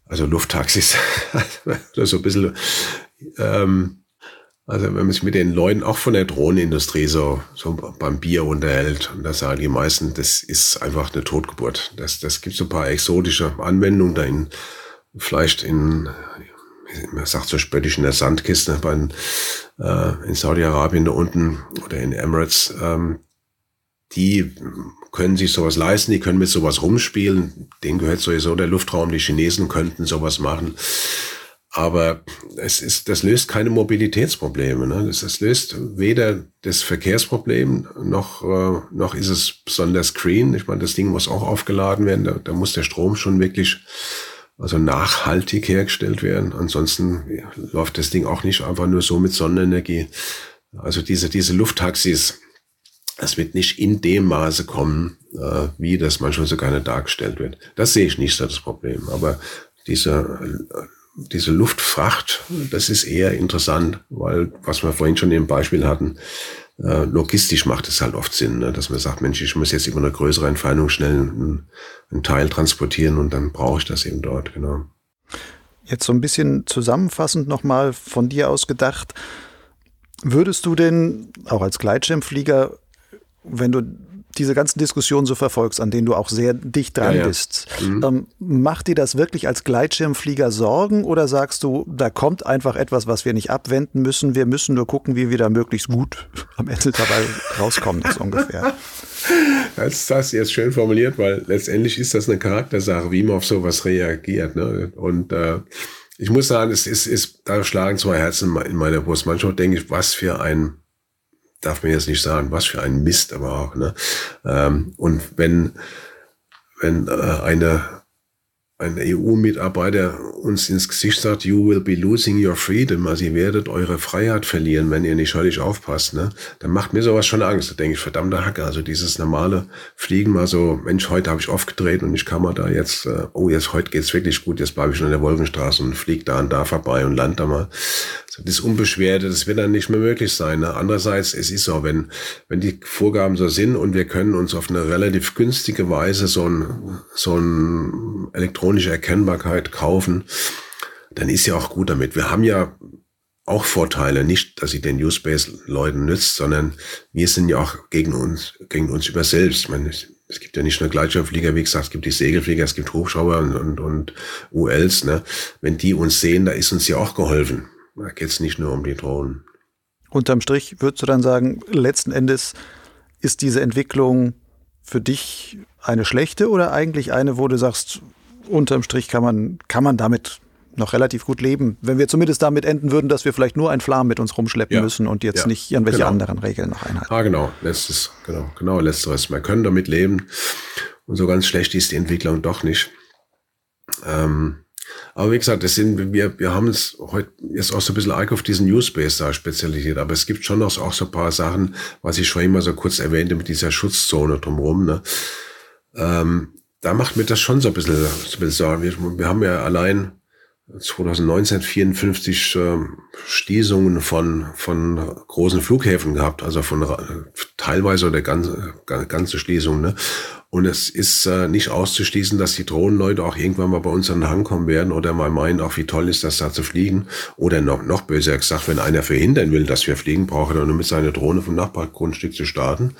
[SPEAKER 1] also Lufttaxis, so ein bisschen, ähm, also wenn man sich mit den Leuten auch von der Drohnenindustrie so, so beim Bier unterhält, und da sagen die meisten, das ist einfach eine Totgeburt. Das, das gibt so ein paar exotische Anwendungen da in, vielleicht in man sagt so spöttisch in der Sandkiste bei, äh, in Saudi-Arabien da unten oder in Emirates, ähm, die können sich sowas leisten, die können mit sowas rumspielen. Denen gehört sowieso der Luftraum. Die Chinesen könnten sowas machen. Aber es ist, das löst keine Mobilitätsprobleme. Ne? Das, das löst weder das Verkehrsproblem noch, äh, noch ist es besonders green. Ich meine, das Ding muss auch aufgeladen werden. Da, da muss der Strom schon wirklich also nachhaltig hergestellt werden. Ansonsten läuft das Ding auch nicht einfach nur so mit Sonnenenergie. Also diese, diese Lufttaxis, das wird nicht in dem Maße kommen, äh, wie das manchmal so gerne dargestellt wird. Das sehe ich nicht so das Problem. Aber diese, diese Luftfracht, das ist eher interessant, weil, was wir vorhin schon im Beispiel hatten, äh, logistisch macht es halt oft Sinn, ne? dass man sagt, Mensch, ich muss jetzt über eine größere Entfernung schnell einen, einen Teil transportieren und dann brauche ich das eben dort, genau.
[SPEAKER 2] Jetzt so ein bisschen zusammenfassend nochmal von dir aus gedacht, würdest du denn auch als Gleitschirmflieger, wenn du diese ganzen Diskussionen so verfolgst, an denen du auch sehr dicht dran ja, ja. bist, mhm. ähm, macht dir das wirklich als Gleitschirmflieger Sorgen oder sagst du, da kommt einfach etwas, was wir nicht abwenden müssen, wir müssen nur gucken, wie wir da möglichst gut am Ende dabei rauskommen, das ungefähr?
[SPEAKER 1] Das hast du jetzt schön formuliert, weil letztendlich ist das eine Charaktersache, wie man auf sowas reagiert. Ne? Und äh, ich muss sagen, es ist, ist, da schlagen zwei Herzen in meiner Brust. Manchmal denke ich, was für ein darf man jetzt nicht sagen, was für ein Mist aber auch. Ne? Ähm, und wenn, wenn äh, eine ein EU-Mitarbeiter uns ins Gesicht sagt, you will be losing your freedom, also ihr werdet eure Freiheit verlieren, wenn ihr nicht höllisch aufpasst, ne? dann macht mir sowas schon Angst. Da denke ich, verdammter Hacker, also dieses normale Fliegen mal so, Mensch, heute habe ich aufgedreht und ich kann mal da jetzt, äh, oh, jetzt heute geht's wirklich gut, jetzt bleibe ich schon in der Wolkenstraße und fliege da und da vorbei und land da mal. Also das Unbeschwerte, das wird dann nicht mehr möglich sein. Ne? Andererseits, es ist so, wenn, wenn die Vorgaben so sind und wir können uns auf eine relativ günstige Weise so ein, so ein elektronische Erkennbarkeit kaufen, dann ist ja auch gut damit. Wir haben ja auch Vorteile, nicht, dass sie den Newspace-Leuten nützt, sondern wir sind ja auch gegen uns, gegen uns über selbst. Ich meine, es gibt ja nicht nur Gleitschirmflieger, wie gesagt, es gibt die Segelflieger, es gibt Hubschrauber und, und, und ULs. Ne? Wenn die uns sehen, da ist uns ja auch geholfen. Da geht es nicht nur um die Drohnen.
[SPEAKER 2] Unterm Strich würdest du dann sagen, letzten Endes ist diese Entwicklung für dich eine schlechte oder eigentlich eine, wo du sagst, unterm Strich kann man, kann man damit noch relativ gut leben, wenn wir zumindest damit enden würden, dass wir vielleicht nur ein Flam mit uns rumschleppen ja. müssen und jetzt ja. nicht irgendwelche genau. anderen Regeln noch einhalten.
[SPEAKER 1] Ah, genau, letztes, genau, genau, letzteres. Wir können damit leben und so ganz schlecht ist die Entwicklung doch nicht. Ähm, aber wie gesagt, das sind, wir, wir haben es heute jetzt auch so ein bisschen arg auf diesen Newspace da spezialisiert, aber es gibt schon noch auch so ein paar Sachen, was ich schon immer so kurz erwähnte mit dieser Schutzzone drumherum. Ne? Ähm, da macht mir das schon so ein bisschen, so ein bisschen Sorgen. Wir, wir haben ja allein 2019 54 äh, Schließungen von, von großen Flughäfen gehabt, also von teilweise oder ganze, ganze Schließungen. Ne? Und es ist äh, nicht auszuschließen, dass die Drohnenleute auch irgendwann mal bei uns an den Hang kommen werden oder mal meinen, auch wie toll ist das da zu fliegen. Oder noch, noch böser gesagt, wenn einer verhindern will, dass wir fliegen, braucht er nur mit seiner Drohne vom Nachbargrundstück zu starten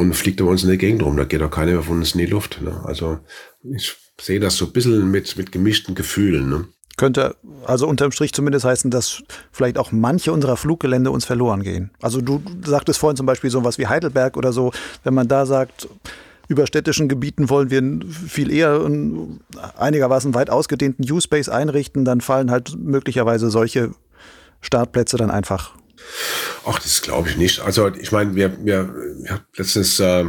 [SPEAKER 1] und fliegt er bei uns in der Gegend rum. Da geht auch keiner mehr von uns in die Luft. Ne? Also ich sehe das so ein bisschen mit, mit gemischten Gefühlen. Ne?
[SPEAKER 2] Könnte also unterm Strich zumindest heißen, dass vielleicht auch manche unserer Fluggelände uns verloren gehen. Also du sagtest vorhin zum Beispiel so was wie Heidelberg oder so, wenn man da sagt, über städtischen Gebieten wollen wir viel eher einigermaßen weit ausgedehnten U-Space einrichten, dann fallen halt möglicherweise solche Startplätze dann einfach
[SPEAKER 1] Ach, das glaube ich nicht. Also ich meine, wir, wir, wir haben letztens äh,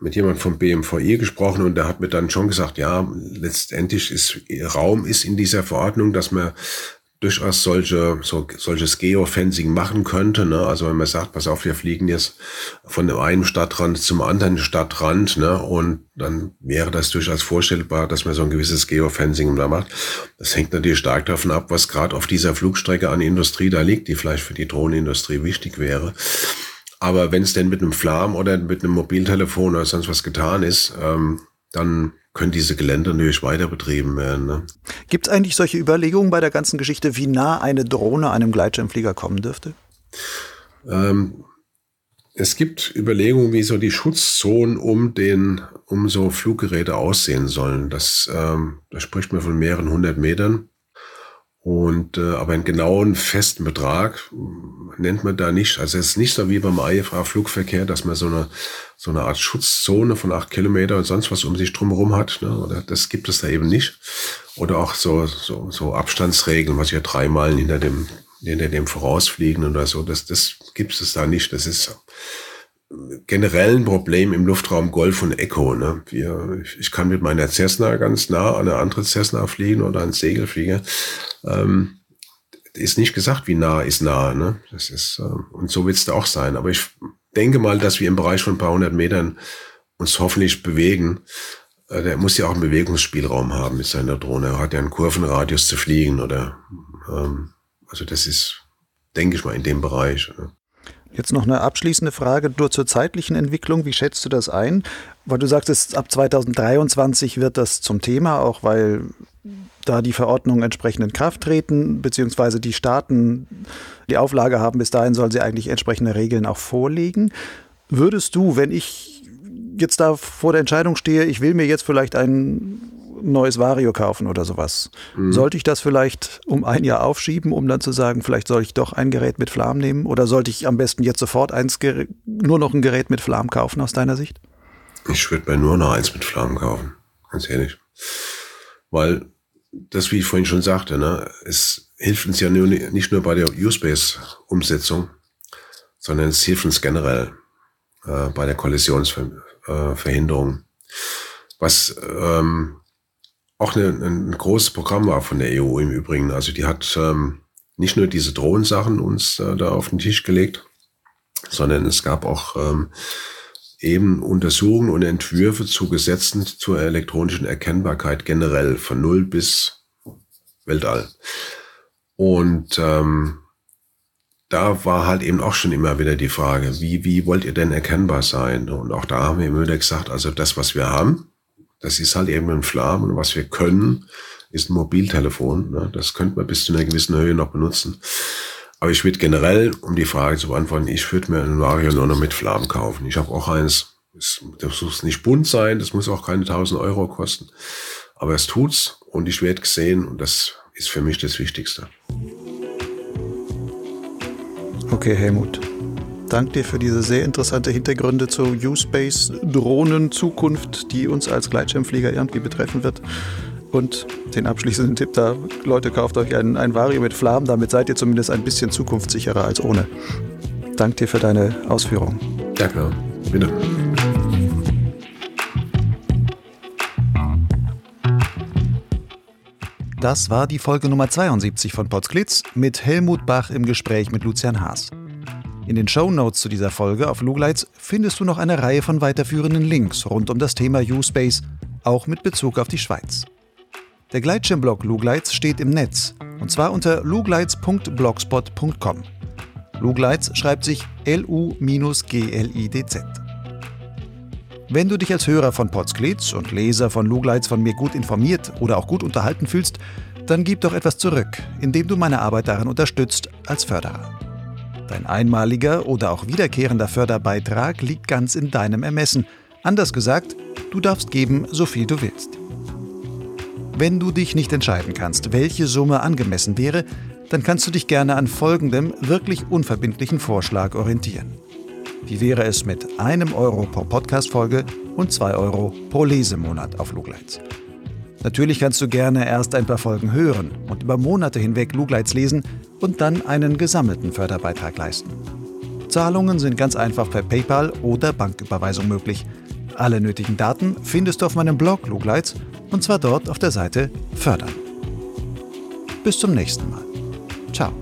[SPEAKER 1] mit jemandem vom BMVI gesprochen und der hat mir dann schon gesagt, ja, letztendlich ist Raum ist in dieser Verordnung, dass man durchaus solche, so, solches Geofencing machen könnte. Ne? Also wenn man sagt, pass auf, wir fliegen jetzt von dem einen Stadtrand zum anderen Stadtrand, ne? und dann wäre das durchaus vorstellbar, dass man so ein gewisses Geofencing da macht. Das hängt natürlich stark davon ab, was gerade auf dieser Flugstrecke an Industrie da liegt, die vielleicht für die Drohnenindustrie wichtig wäre. Aber wenn es denn mit einem Flam oder mit einem Mobiltelefon oder sonst was getan ist, ähm, dann können diese Gelände natürlich weiter betrieben werden. Ne?
[SPEAKER 2] Gibt es eigentlich solche Überlegungen bei der ganzen Geschichte, wie nah eine Drohne einem Gleitschirmflieger kommen dürfte?
[SPEAKER 1] Ähm, es gibt Überlegungen, wie so die Schutzzonen um den, um so Fluggeräte aussehen sollen. Das, ähm, da spricht man von mehreren hundert Metern. Und äh, aber einen genauen festen Betrag nennt man da nicht. Also es ist nicht so wie beim IFA-Flugverkehr, dass man so eine so eine Art Schutzzone von acht Kilometer und sonst was um sich drumherum hat. Ne? Oder das gibt es da eben nicht. Oder auch so so, so Abstandsregeln, was ja drei Meilen hinter dem hinter dem vorausfliegen oder so. Das das gibt es da nicht. Das ist generell ein Problem im Luftraum Golf und Echo. Ne? Wir, ich kann mit meiner Cessna ganz nah an eine andere Cessna fliegen oder einen Segelflieger ähm, ist nicht gesagt, wie nah ist nah. Ne? Das ist, äh, und so wird es auch sein. Aber ich denke mal, dass wir im Bereich von ein paar hundert Metern uns hoffentlich bewegen. Äh, der muss ja auch einen Bewegungsspielraum haben mit seiner Drohne. Er hat ja einen Kurvenradius zu fliegen oder ähm, also das ist, denke ich mal, in dem Bereich. Ne?
[SPEAKER 2] Jetzt noch eine abschließende Frage nur zur zeitlichen Entwicklung. Wie schätzt du das ein? Weil du sagtest, ab 2023 wird das zum Thema, auch weil da die Verordnungen entsprechend in Kraft treten, beziehungsweise die Staaten die Auflage haben, bis dahin sollen sie eigentlich entsprechende Regeln auch vorlegen. Würdest du, wenn ich jetzt da vor der Entscheidung stehe, ich will mir jetzt vielleicht ein neues Vario kaufen oder sowas, mhm. sollte ich das vielleicht um ein Jahr aufschieben, um dann zu sagen, vielleicht soll ich doch ein Gerät mit Flam nehmen? Oder sollte ich am besten jetzt sofort eins, nur noch ein Gerät mit Flam kaufen aus deiner Sicht?
[SPEAKER 1] Ich würde mir nur noch eins mit Flam kaufen, ganz ehrlich. Weil das, wie ich vorhin schon sagte, ne, es hilft uns ja nur, nicht nur bei der U-Space-Umsetzung, sondern es hilft uns generell äh, bei der Kollisionsverhinderung. Äh, Was ähm, auch eine, ein großes Programm war von der EU im Übrigen. Also die hat ähm, nicht nur diese Drohensachen uns äh, da auf den Tisch gelegt, sondern es gab auch ähm, eben Untersuchungen und Entwürfe zu Gesetzen zur elektronischen Erkennbarkeit generell von Null bis Weltall. Und ähm, da war halt eben auch schon immer wieder die Frage, wie, wie wollt ihr denn erkennbar sein? Und auch da haben wir immer wieder gesagt, also das, was wir haben, das ist halt eben ein Flam und was wir können, ist ein Mobiltelefon. Ne? Das könnte man bis zu einer gewissen Höhe noch benutzen. Aber ich würde generell, um die Frage zu beantworten, ich würde mir ein Vario nur noch mit Flammen kaufen. Ich habe auch eins. Das muss nicht bunt sein, das muss auch keine 1000 Euro kosten. Aber es tut's und ich werde gesehen und das ist für mich das Wichtigste.
[SPEAKER 2] Okay, Helmut. Danke dir für diese sehr interessante Hintergründe zur U-Space Drohnen Zukunft, die uns als Gleitschirmflieger irgendwie betreffen wird. Und den abschließenden Tipp da, Leute, kauft euch ein, ein Vario mit Flammen, damit seid ihr zumindest ein bisschen zukunftssicherer als ohne. Dank dir für deine Ausführungen.
[SPEAKER 1] Danke, bitte.
[SPEAKER 2] Das war die Folge Nummer 72 von Potsglitz mit Helmut Bach im Gespräch mit Lucian Haas. In den Show Notes zu dieser Folge auf Lugleitz findest du noch eine Reihe von weiterführenden Links rund um das Thema U-Space, auch mit Bezug auf die Schweiz. Der Gleitschirmblog Lugleitz steht im Netz und zwar unter lugleitz.blogspot.com. Lugleitz schreibt sich L-U-G-L-I-D-Z. Wenn du dich als Hörer von Potsglitz und Leser von Lugleitz von mir gut informiert oder auch gut unterhalten fühlst, dann gib doch etwas zurück, indem du meine Arbeit darin unterstützt als Förderer. Dein einmaliger oder auch wiederkehrender Förderbeitrag liegt ganz in deinem Ermessen. Anders gesagt, du darfst geben, so viel du willst. Wenn du dich nicht entscheiden kannst, welche Summe angemessen wäre, dann kannst du dich gerne an folgendem wirklich unverbindlichen Vorschlag orientieren. Wie wäre es mit einem Euro pro Podcast-Folge und zwei Euro pro Lesemonat auf Lugleitz? Natürlich kannst du gerne erst ein paar Folgen hören und über Monate hinweg Lugleits lesen und dann einen gesammelten Förderbeitrag leisten. Zahlungen sind ganz einfach per PayPal oder Banküberweisung möglich. Alle nötigen Daten findest du auf meinem Blog Lugleits und zwar dort auf der Seite Fördern. Bis zum nächsten Mal. Ciao.